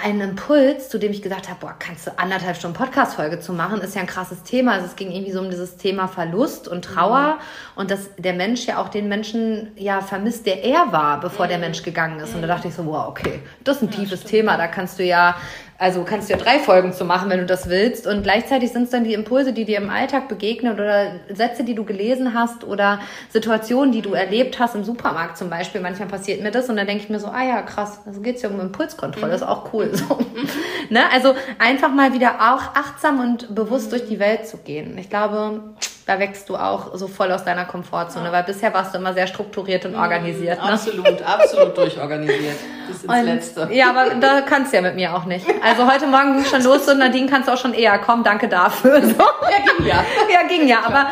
einen Impuls, zu dem ich gesagt habe, boah, kannst du anderthalb Stunden Podcast-Folge zu machen, ist ja ein krasses Thema. Also es ging irgendwie so um dieses Thema Verlust und Trauer mhm. und dass der Mensch ja auch den Menschen ja vermisst, der er war, bevor mhm. der Mensch gegangen ist. Und da dachte ich so, wow, okay, das ist ein ja, tiefes stimmt. Thema, da kannst du ja also kannst du ja drei Folgen zu machen, wenn du das willst. Und gleichzeitig sind es dann die Impulse, die dir im Alltag begegnen oder Sätze, die du gelesen hast oder Situationen, die du erlebt hast im Supermarkt zum Beispiel. Manchmal passiert mir das und dann denke ich mir so, ah ja, krass, also geht's ja um Impulskontrolle, mhm. ist auch cool. So. ne? Also einfach mal wieder auch achtsam und bewusst durch die Welt zu gehen. Ich glaube, da wächst du auch so voll aus deiner Komfortzone, ja. weil bisher warst du immer sehr strukturiert und mhm, organisiert. Ne? Absolut, absolut durchorganisiert. Bis ins und, Letzte. Ja, aber da kannst du ja mit mir auch nicht. Also heute Morgen ging schon los und Nadine kannst du auch schon eher kommen, danke dafür. So. Ja, ging ja. Ja, ging ja, aber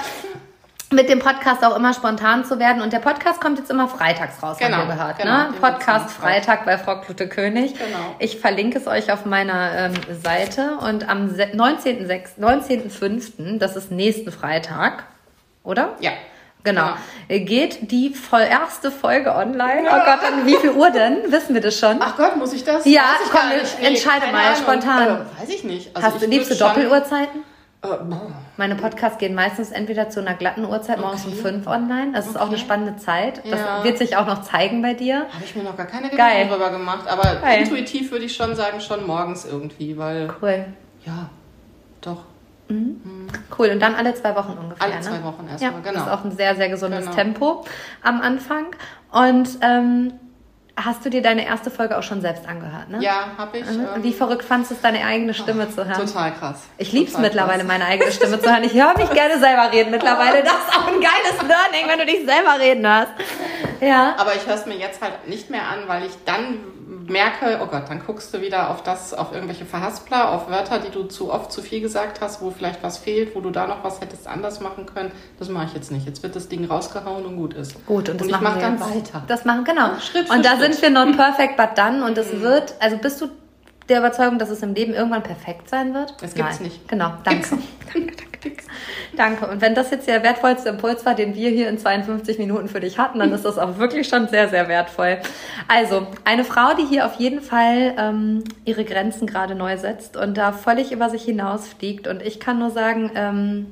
mit dem Podcast auch immer spontan zu werden. Und der Podcast kommt jetzt immer freitags raus, genau, haben wir gehört. Genau, ne? Podcast Freitag bei Frau Klute König. Genau. Ich verlinke es euch auf meiner ähm, Seite. Und am 19.05., 19 das ist nächsten Freitag, oder? Ja. Genau. genau. Geht die voll erste Folge online. Ja. Oh Gott, an wie viel Uhr denn? Wissen wir das schon? Ach Gott, muss ich das? Ja, komm, nee, entscheide mal Ahnung. spontan. Äh, weiß ich nicht. Also Hast du liebste Doppeluhrzeiten? Meine Podcasts gehen meistens entweder zu einer glatten Uhrzeit morgens okay. um fünf online. Das okay. ist auch eine spannende Zeit. Das ja. wird sich auch noch zeigen bei dir. Habe ich mir noch gar keine Gedanken darüber gemacht. Aber Geil. intuitiv würde ich schon sagen, schon morgens irgendwie, weil. Cool. Ja, doch. Mhm. Mhm. Cool. Und dann alle zwei Wochen ungefähr. Alle zwei ne? Wochen erstmal, ja, genau. Das ist auch ein sehr, sehr gesundes genau. Tempo am Anfang. Und ähm, Hast du dir deine erste Folge auch schon selbst angehört, ne? Ja, habe ich. Mhm. Ähm, Wie verrückt fandest du es, deine eigene Stimme oh, zu hören? Total krass. Ich liebe es mittlerweile, krass. meine eigene Stimme zu hören. Ich höre mich gerne selber reden mittlerweile. Das ist auch ein geiles Learning, wenn du dich selber reden hörst. Ja. Aber ich höre es mir jetzt halt nicht mehr an, weil ich dann merke, oh Gott, dann guckst du wieder auf das, auf irgendwelche Verhaspler, auf Wörter, die du zu oft zu viel gesagt hast, wo vielleicht was fehlt, wo du da noch was hättest anders machen können. Das mache ich jetzt nicht. Jetzt wird das Ding rausgehauen und gut ist. Gut, und das und ich mache dann weiter. Das machen, genau. Schritt und da Schritt. sind wir not perfect, but done. Und es mhm. wird, also bist du der Überzeugung, dass es im Leben irgendwann perfekt sein wird? Das gibt es nicht. Genau, danke. danke, danke. Danke. Und wenn das jetzt der wertvollste Impuls war, den wir hier in 52 Minuten für dich hatten, dann ist das auch wirklich schon sehr, sehr wertvoll. Also, eine Frau, die hier auf jeden Fall ähm, ihre Grenzen gerade neu setzt und da völlig über sich hinausfliegt. Und ich kann nur sagen, ähm,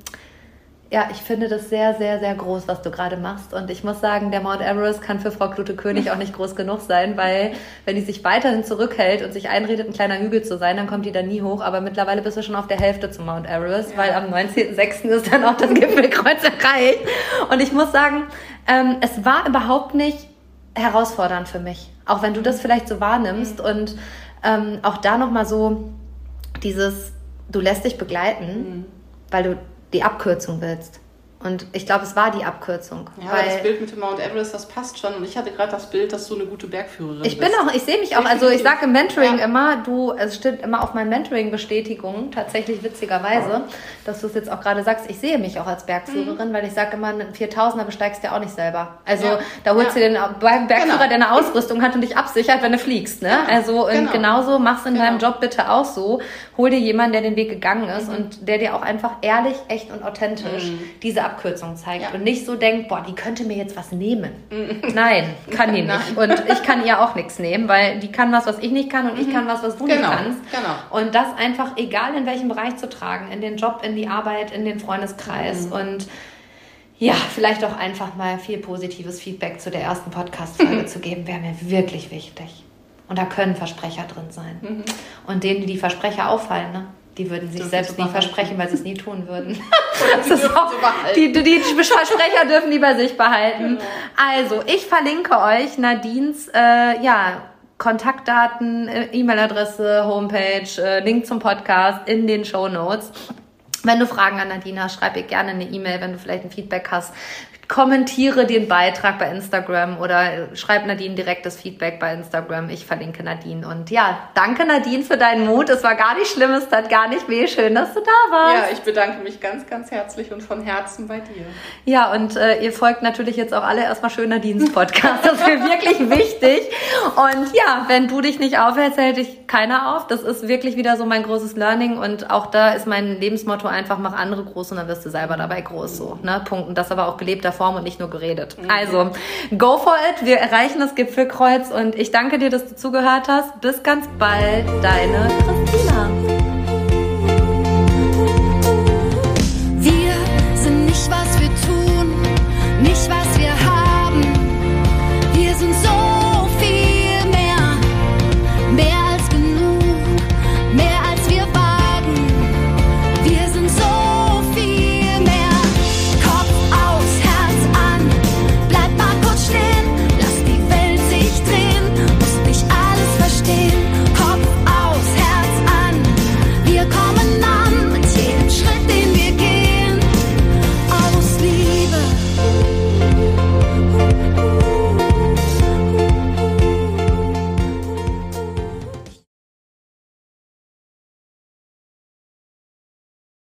ja, ich finde das sehr, sehr, sehr groß, was du gerade machst. Und ich muss sagen, der Mount Everest kann für Frau Klute-König auch nicht groß genug sein, weil wenn die sich weiterhin zurückhält und sich einredet, ein kleiner Hügel zu sein, dann kommt die da nie hoch. Aber mittlerweile bist du schon auf der Hälfte zum Mount Everest, ja. weil am 19.06. ist dann auch das Gipfelkreuz erreicht. Und ich muss sagen, ähm, es war überhaupt nicht herausfordernd für mich. Auch wenn du das vielleicht so wahrnimmst mhm. und ähm, auch da nochmal so dieses, du lässt dich begleiten, mhm. weil du die Abkürzung willst. Und ich glaube, es war die Abkürzung. Ja, weil das Bild mit dem Mount Everest, das passt schon. Und ich hatte gerade das Bild, dass du eine gute Bergführerin ich bist. Ich bin auch, ich sehe mich auch, also ich sage im Mentoring ja. immer, du, es steht immer auf meinen Mentoring-Bestätigungen, tatsächlich witzigerweise, dass du es jetzt auch gerade sagst, ich sehe mich auch als Bergführerin, mhm. weil ich sage immer, einen 4000er besteigst du ja auch nicht selber. Also ja. da holst ja. du den Bergführer, genau. der eine Ausrüstung hat und dich absichert, wenn du fliegst. Ne? Also und genau. genauso machst du in genau. deinem Job bitte auch so. Hol dir jemanden, der den Weg gegangen ist mhm. und der dir auch einfach ehrlich, echt und authentisch mhm. diese Abkürzung zeigt und nicht so denkt, boah, die könnte mir jetzt was nehmen. Mhm. Nein, kann die nicht. Und ich kann ihr auch nichts nehmen, weil die kann was, was ich nicht kann und ich mhm. kann was, was du genau. nicht kannst. Genau. Und das einfach, egal in welchem Bereich zu tragen, in den Job, in die Arbeit, in den Freundeskreis mhm. und ja, vielleicht auch einfach mal viel positives Feedback zu der ersten Podcast-Folge zu geben, wäre mir wirklich wichtig. Und da können Versprecher drin sein. Mhm. Und denen, die die Versprecher auffallen, ne? Die würden sich selbst nie versprechen, weil sie es nie tun würden. auch, die, die, die, Versprecher dürfen die bei sich behalten. Genau. Also, ich verlinke euch Nadines äh, ja, Kontaktdaten, äh, E-Mail-Adresse, Homepage, äh, Link zum Podcast in den Show Notes. Wenn du Fragen an Nadine hast, schreib ihr gerne eine E-Mail, wenn du vielleicht ein Feedback hast kommentiere den Beitrag bei Instagram oder schreib Nadine direktes Feedback bei Instagram. Ich verlinke Nadine. Und ja, danke Nadine für deinen Mut. Es war gar nicht schlimm, es tat gar nicht weh. Schön, dass du da warst. Ja, ich bedanke mich ganz, ganz herzlich und von Herzen bei dir. Ja, und äh, ihr folgt natürlich jetzt auch alle erstmal schön Nadines Podcast. Das ist mir wirklich wichtig. Und ja, wenn du dich nicht aufhältst, hält dich keiner auf. Das ist wirklich wieder so mein großes Learning. Und auch da ist mein Lebensmotto einfach, mach andere groß und dann wirst du selber dabei groß. So, ne? Punkt. Und das aber auch gelebt davon Form und nicht nur geredet. Mhm. Also, go for it. Wir erreichen das Gipfelkreuz und ich danke dir, dass du zugehört hast. Bis ganz bald, deine Christine.